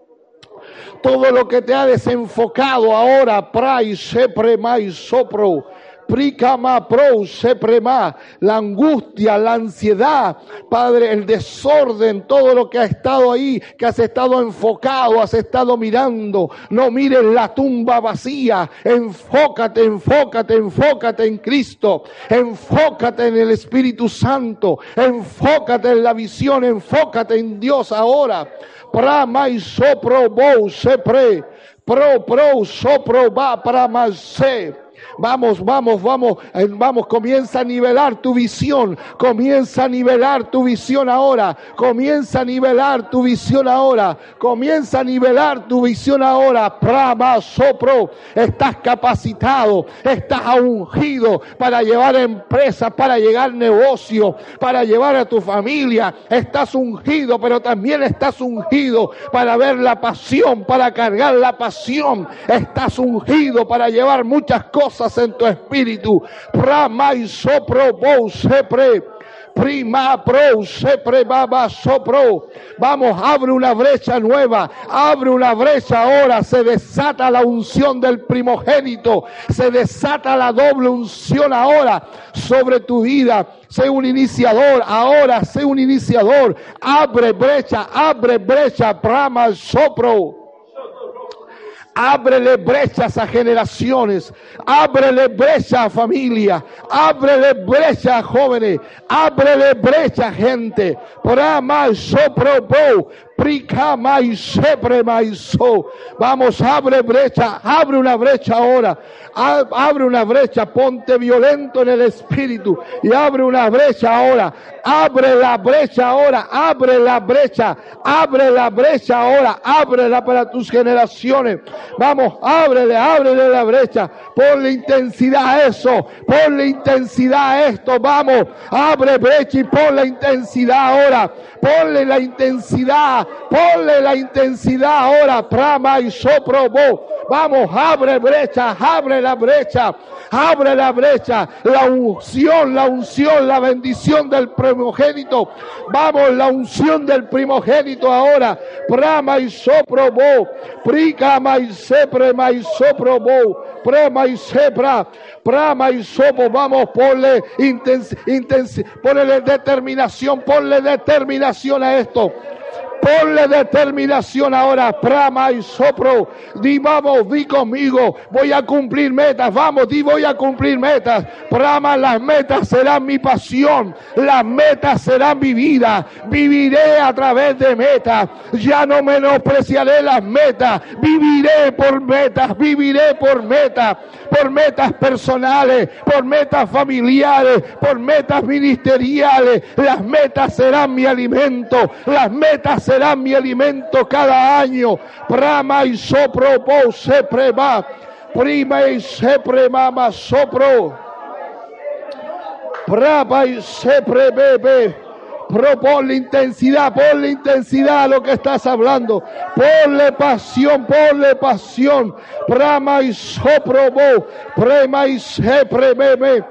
Todo lo que te ha desenfocado ahora, pray, se prema y sopro Pricama pro seprema, la angustia, la ansiedad, Padre, el desorden, todo lo que ha estado ahí, que has estado enfocado, has estado mirando. No mires la tumba vacía. Enfócate, enfócate, enfócate en Cristo. Enfócate en el Espíritu Santo. Enfócate en la visión, enfócate en Dios ahora. Prama y sopro sepre. Pro, pro, sopro va para más Vamos, vamos, vamos, eh, vamos, comienza a nivelar tu visión, comienza a nivelar tu visión ahora, comienza a nivelar tu visión ahora, comienza a nivelar tu visión ahora. Prama sopro, estás capacitado, estás ungido para llevar empresas, para llegar negocio, para llevar a tu familia. Estás ungido, pero también estás ungido para ver la pasión, para cargar la pasión. Estás ungido para llevar muchas cosas en tu espíritu. Prama y sopro, sepre prima pro, sepre baba sopro. Vamos, abre una brecha nueva, abre una brecha ahora, se desata la unción del primogénito, se desata la doble unción ahora sobre tu vida. Sé un iniciador, ahora sé un iniciador. Abre brecha, abre brecha, prama sopro. Ábrele brechas a generaciones. Ábrele brecha a familia. Ábrele brecha a jóvenes. Ábrele brecha a gente. Por soprobo. Vamos, abre brecha, abre una brecha ahora. Abre una brecha, ponte violento en el espíritu y abre una brecha ahora. Abre la brecha ahora, abre la brecha, abre la brecha ahora, ábrela para tus generaciones. Vamos, ábrele, ábrele la brecha. Ponle intensidad a eso, ponle intensidad a esto. Vamos, abre brecha y ponle intensidad ahora. Ponle la intensidad, ponle la intensidad ahora. Prama y soprobo. Vamos, abre brecha, abre la brecha, abre la brecha. La unción, la unción, la bendición del primogénito. Vamos, la unción del primogénito ahora. Prama y soprobo. Prima y seprema y soprobo. Prama y sepra. Prama y sopo. Vamos, ponle intensidad, ponle determinación, ponle determinación a esto. Ponle determinación ahora, prama y sopro. Di, vamos, di conmigo. Voy a cumplir metas. Vamos, di, voy a cumplir metas. Prama, las metas serán mi pasión. Las metas serán mi vida. Viviré a través de metas. Ya no menospreciaré las metas. Viviré por metas. Viviré por metas. Por metas personales. Por metas familiares. Por metas ministeriales. Las metas serán mi alimento. Las metas será mi alimento cada año. Prama y sopro, po sepre va. Prima y sepre mama sopro. Prama y sepre bebe. Pero ponle intensidad, ponle intensidad a lo que estás hablando. Ponle pasión, ponle pasión. Prama y sopro, prema y sepre bebe.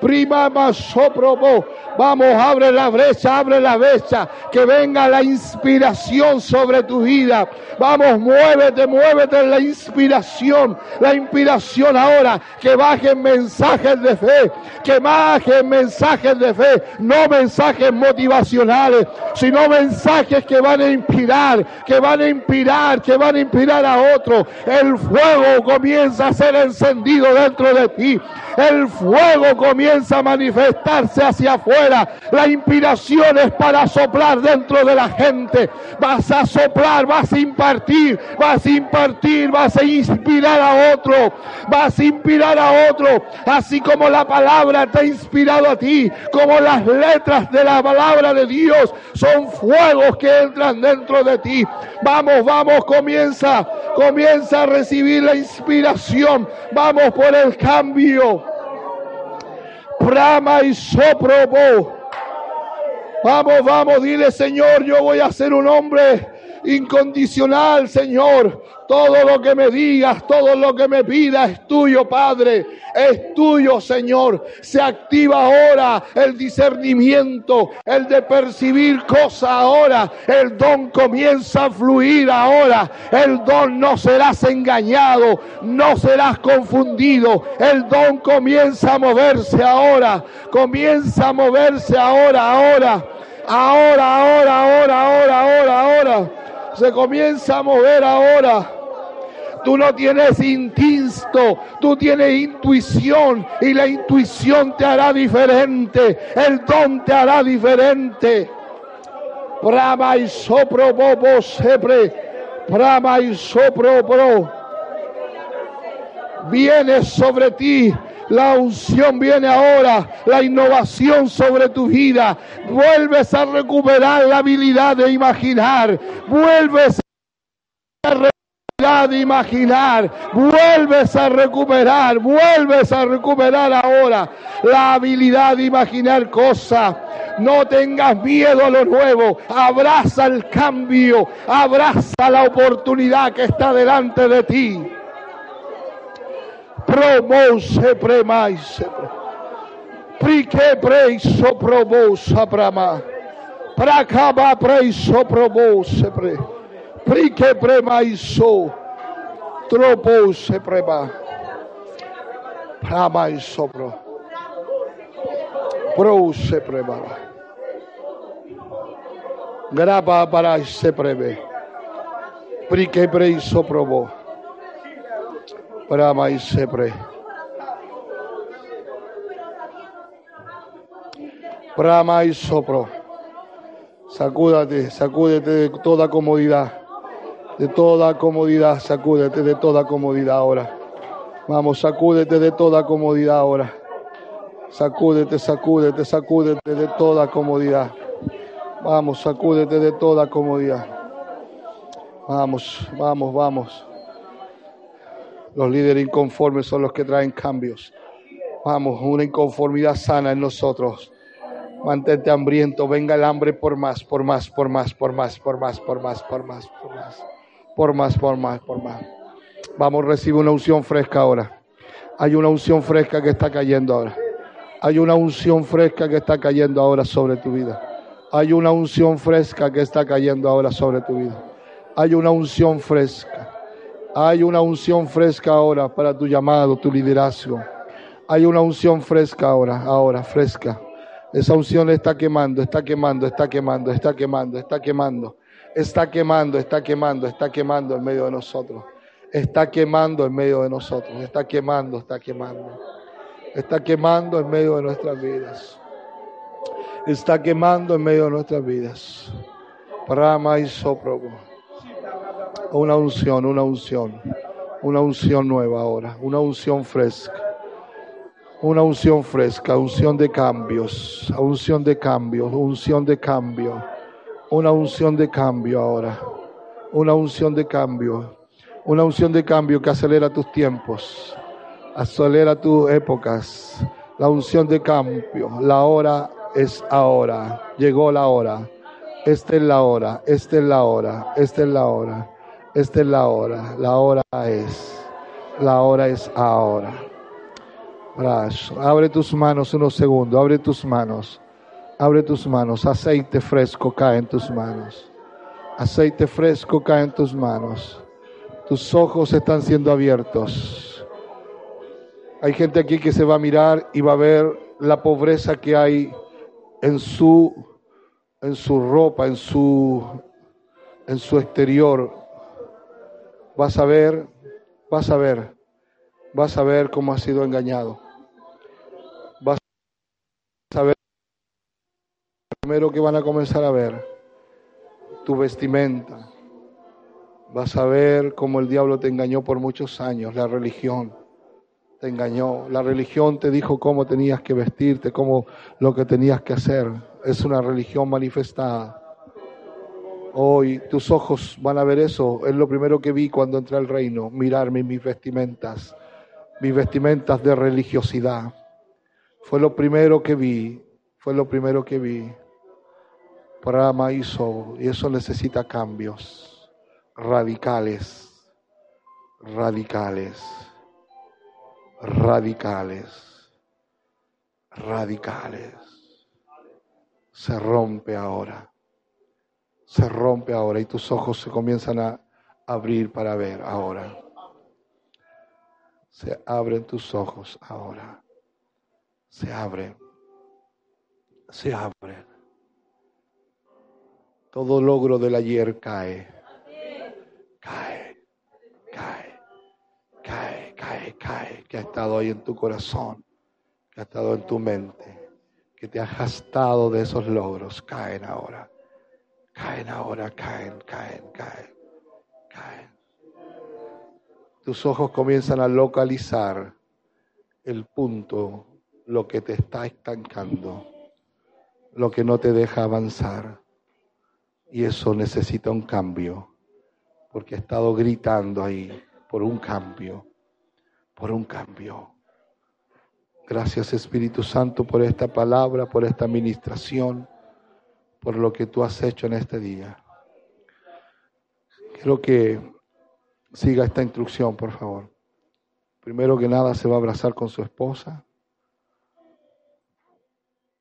Prima más soprobo. Vamos, abre la brecha, abre la brecha. Que venga la inspiración sobre tu vida. Vamos, muévete, muévete en la inspiración. La inspiración ahora. Que bajen mensajes de fe. Que bajen mensajes de fe. No mensajes motivacionales, sino mensajes que van a inspirar. Que van a inspirar, que van a inspirar a otros. El fuego comienza a ser encendido dentro de ti. El fuego comienza a manifestarse hacia afuera. La inspiración es para soplar dentro de la gente. Vas a soplar, vas a impartir, vas a impartir, vas a inspirar a otro. Vas a inspirar a otro. Así como la palabra te ha inspirado a ti, como las letras de la palabra de Dios son fuegos que entran dentro de ti. Vamos, vamos, comienza, comienza a recibir la inspiración. Vamos por el cambio. Brama y soprobo. Vamos, vamos, dile Señor, yo voy a ser un hombre incondicional, Señor. Todo lo que me digas, todo lo que me pidas es tuyo, Padre. Es tuyo, Señor. Se activa ahora el discernimiento, el de percibir cosas ahora. El don comienza a fluir ahora. El don no serás engañado, no serás confundido. El don comienza a moverse ahora. Comienza a moverse ahora, ahora. Ahora, ahora, ahora, ahora, ahora, ahora. Se comienza a mover ahora. Tú no tienes instinto, tú tienes intuición y la intuición te hará diferente, el don te hará diferente. Brama y sopro bobo siempre, brama y sopro bro. viene sobre ti. La unción viene ahora, la innovación sobre tu vida. Vuelves a recuperar la habilidad de imaginar. Vuelves a recuperar de imaginar. Vuelves a recuperar, vuelves a recuperar ahora la habilidad de imaginar cosas. No tengas miedo a lo nuevo. Abraza el cambio. Abraza la oportunidad que está delante de ti. promou sempre mais. Sempre. Priquebrei soprobou sabrama. Para acabar para soprobou sempre. Priquebrei mais sou. Tropou seprema. Para mais sopro. Pro seprema. Graba para sepreme. Priquebrei soprobou. Brahma y Sepre. Brahma y Sopro. Sacúdate, sacúdete de toda comodidad. De toda comodidad, sacúdete de toda comodidad ahora. Vamos, sacúdete de toda comodidad ahora. Sacúdete, sacúdete, sacúdete de toda comodidad. Vamos, sacúdete de toda comodidad. Vamos, vamos, vamos. Los líderes inconformes son los que traen cambios. Vamos, una inconformidad sana en nosotros. Mantente hambriento, venga el hambre por más, por más, por más, por más, por más, por más, por más, por más, por más, por más, por más. Vamos, recibe una unción fresca ahora. Hay una unción fresca que está cayendo ahora. Hay una unción fresca que está cayendo ahora sobre tu vida. Hay una unción fresca que está cayendo ahora sobre tu vida. Hay una unción fresca. Hay una unción fresca ahora para tu llamado, tu liderazgo. Hay una unción fresca ahora, ahora, fresca. Esa unción está quemando, está quemando, está quemando, está quemando, está quemando. Está quemando, está quemando, está quemando en medio de nosotros. Está quemando en medio de nosotros. Está quemando, está quemando. Está quemando en medio de nuestras vidas. Está quemando en medio de nuestras vidas. Rama y soprobo. Una unción, una unción. Una unción nueva ahora. Una unción fresca. Una unción fresca. Unción de cambios. Unción de cambios. Unción de cambio. Una unción de cambio ahora. Una unción de cambio. Una unción de cambio que acelera tus tiempos. Acelera tus épocas. La unción de cambio. La hora es ahora. Llegó la hora. Esta es la hora. Esta es la hora. Esta es la hora. Esta es la hora, la hora es, la hora es ahora. Abre tus manos unos segundos, abre tus manos, abre tus manos, aceite fresco cae en tus manos, aceite fresco cae en tus manos, tus ojos están siendo abiertos. Hay gente aquí que se va a mirar y va a ver la pobreza que hay en su, en su ropa, en su, en su exterior, vas a ver, vas a ver, vas a ver cómo has sido engañado. Vas a ver, primero que van a comenzar a ver, tu vestimenta. Vas a ver cómo el diablo te engañó por muchos años, la religión te engañó. La religión te dijo cómo tenías que vestirte, cómo lo que tenías que hacer. Es una religión manifestada. Hoy tus ojos van a ver eso. Es lo primero que vi cuando entré al reino, mirarme mis vestimentas, mis vestimentas de religiosidad. Fue lo primero que vi, fue lo primero que vi. Brahma hizo, y eso necesita cambios radicales, radicales, radicales, radicales. Se rompe ahora se rompe ahora y tus ojos se comienzan a abrir para ver ahora. Se abren tus ojos ahora. Se abren. Se abren. Todo logro del ayer cae. Cae. Cae. Cae, cae, cae. Que ha estado ahí en tu corazón. Que ha estado en tu mente. Que te ha gastado de esos logros. Caen ahora Caen ahora, caen, caen, caen, caen. tus ojos comienzan a localizar el punto, lo que te está estancando, lo que no te deja avanzar. Y eso necesita un cambio, porque he estado gritando ahí por un cambio, por un cambio. Gracias Espíritu Santo por esta palabra, por esta administración, por lo que tú has hecho en este día. Quiero que siga esta instrucción, por favor. Primero que nada se va a abrazar con su esposa.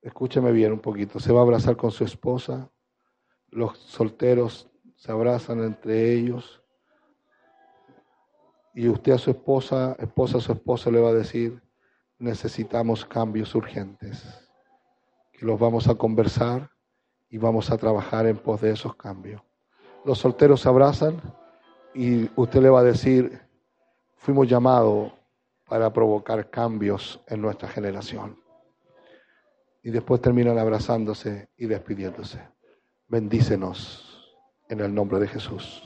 Escúcheme bien un poquito. Se va a abrazar con su esposa. Los solteros se abrazan entre ellos. Y usted a su esposa, esposa a su esposa le va a decir, necesitamos cambios urgentes. Que los vamos a conversar y vamos a trabajar en pos de esos cambios. Los solteros se abrazan y usted le va a decir, fuimos llamados para provocar cambios en nuestra generación. Y después terminan abrazándose y despidiéndose. Bendícenos en el nombre de Jesús.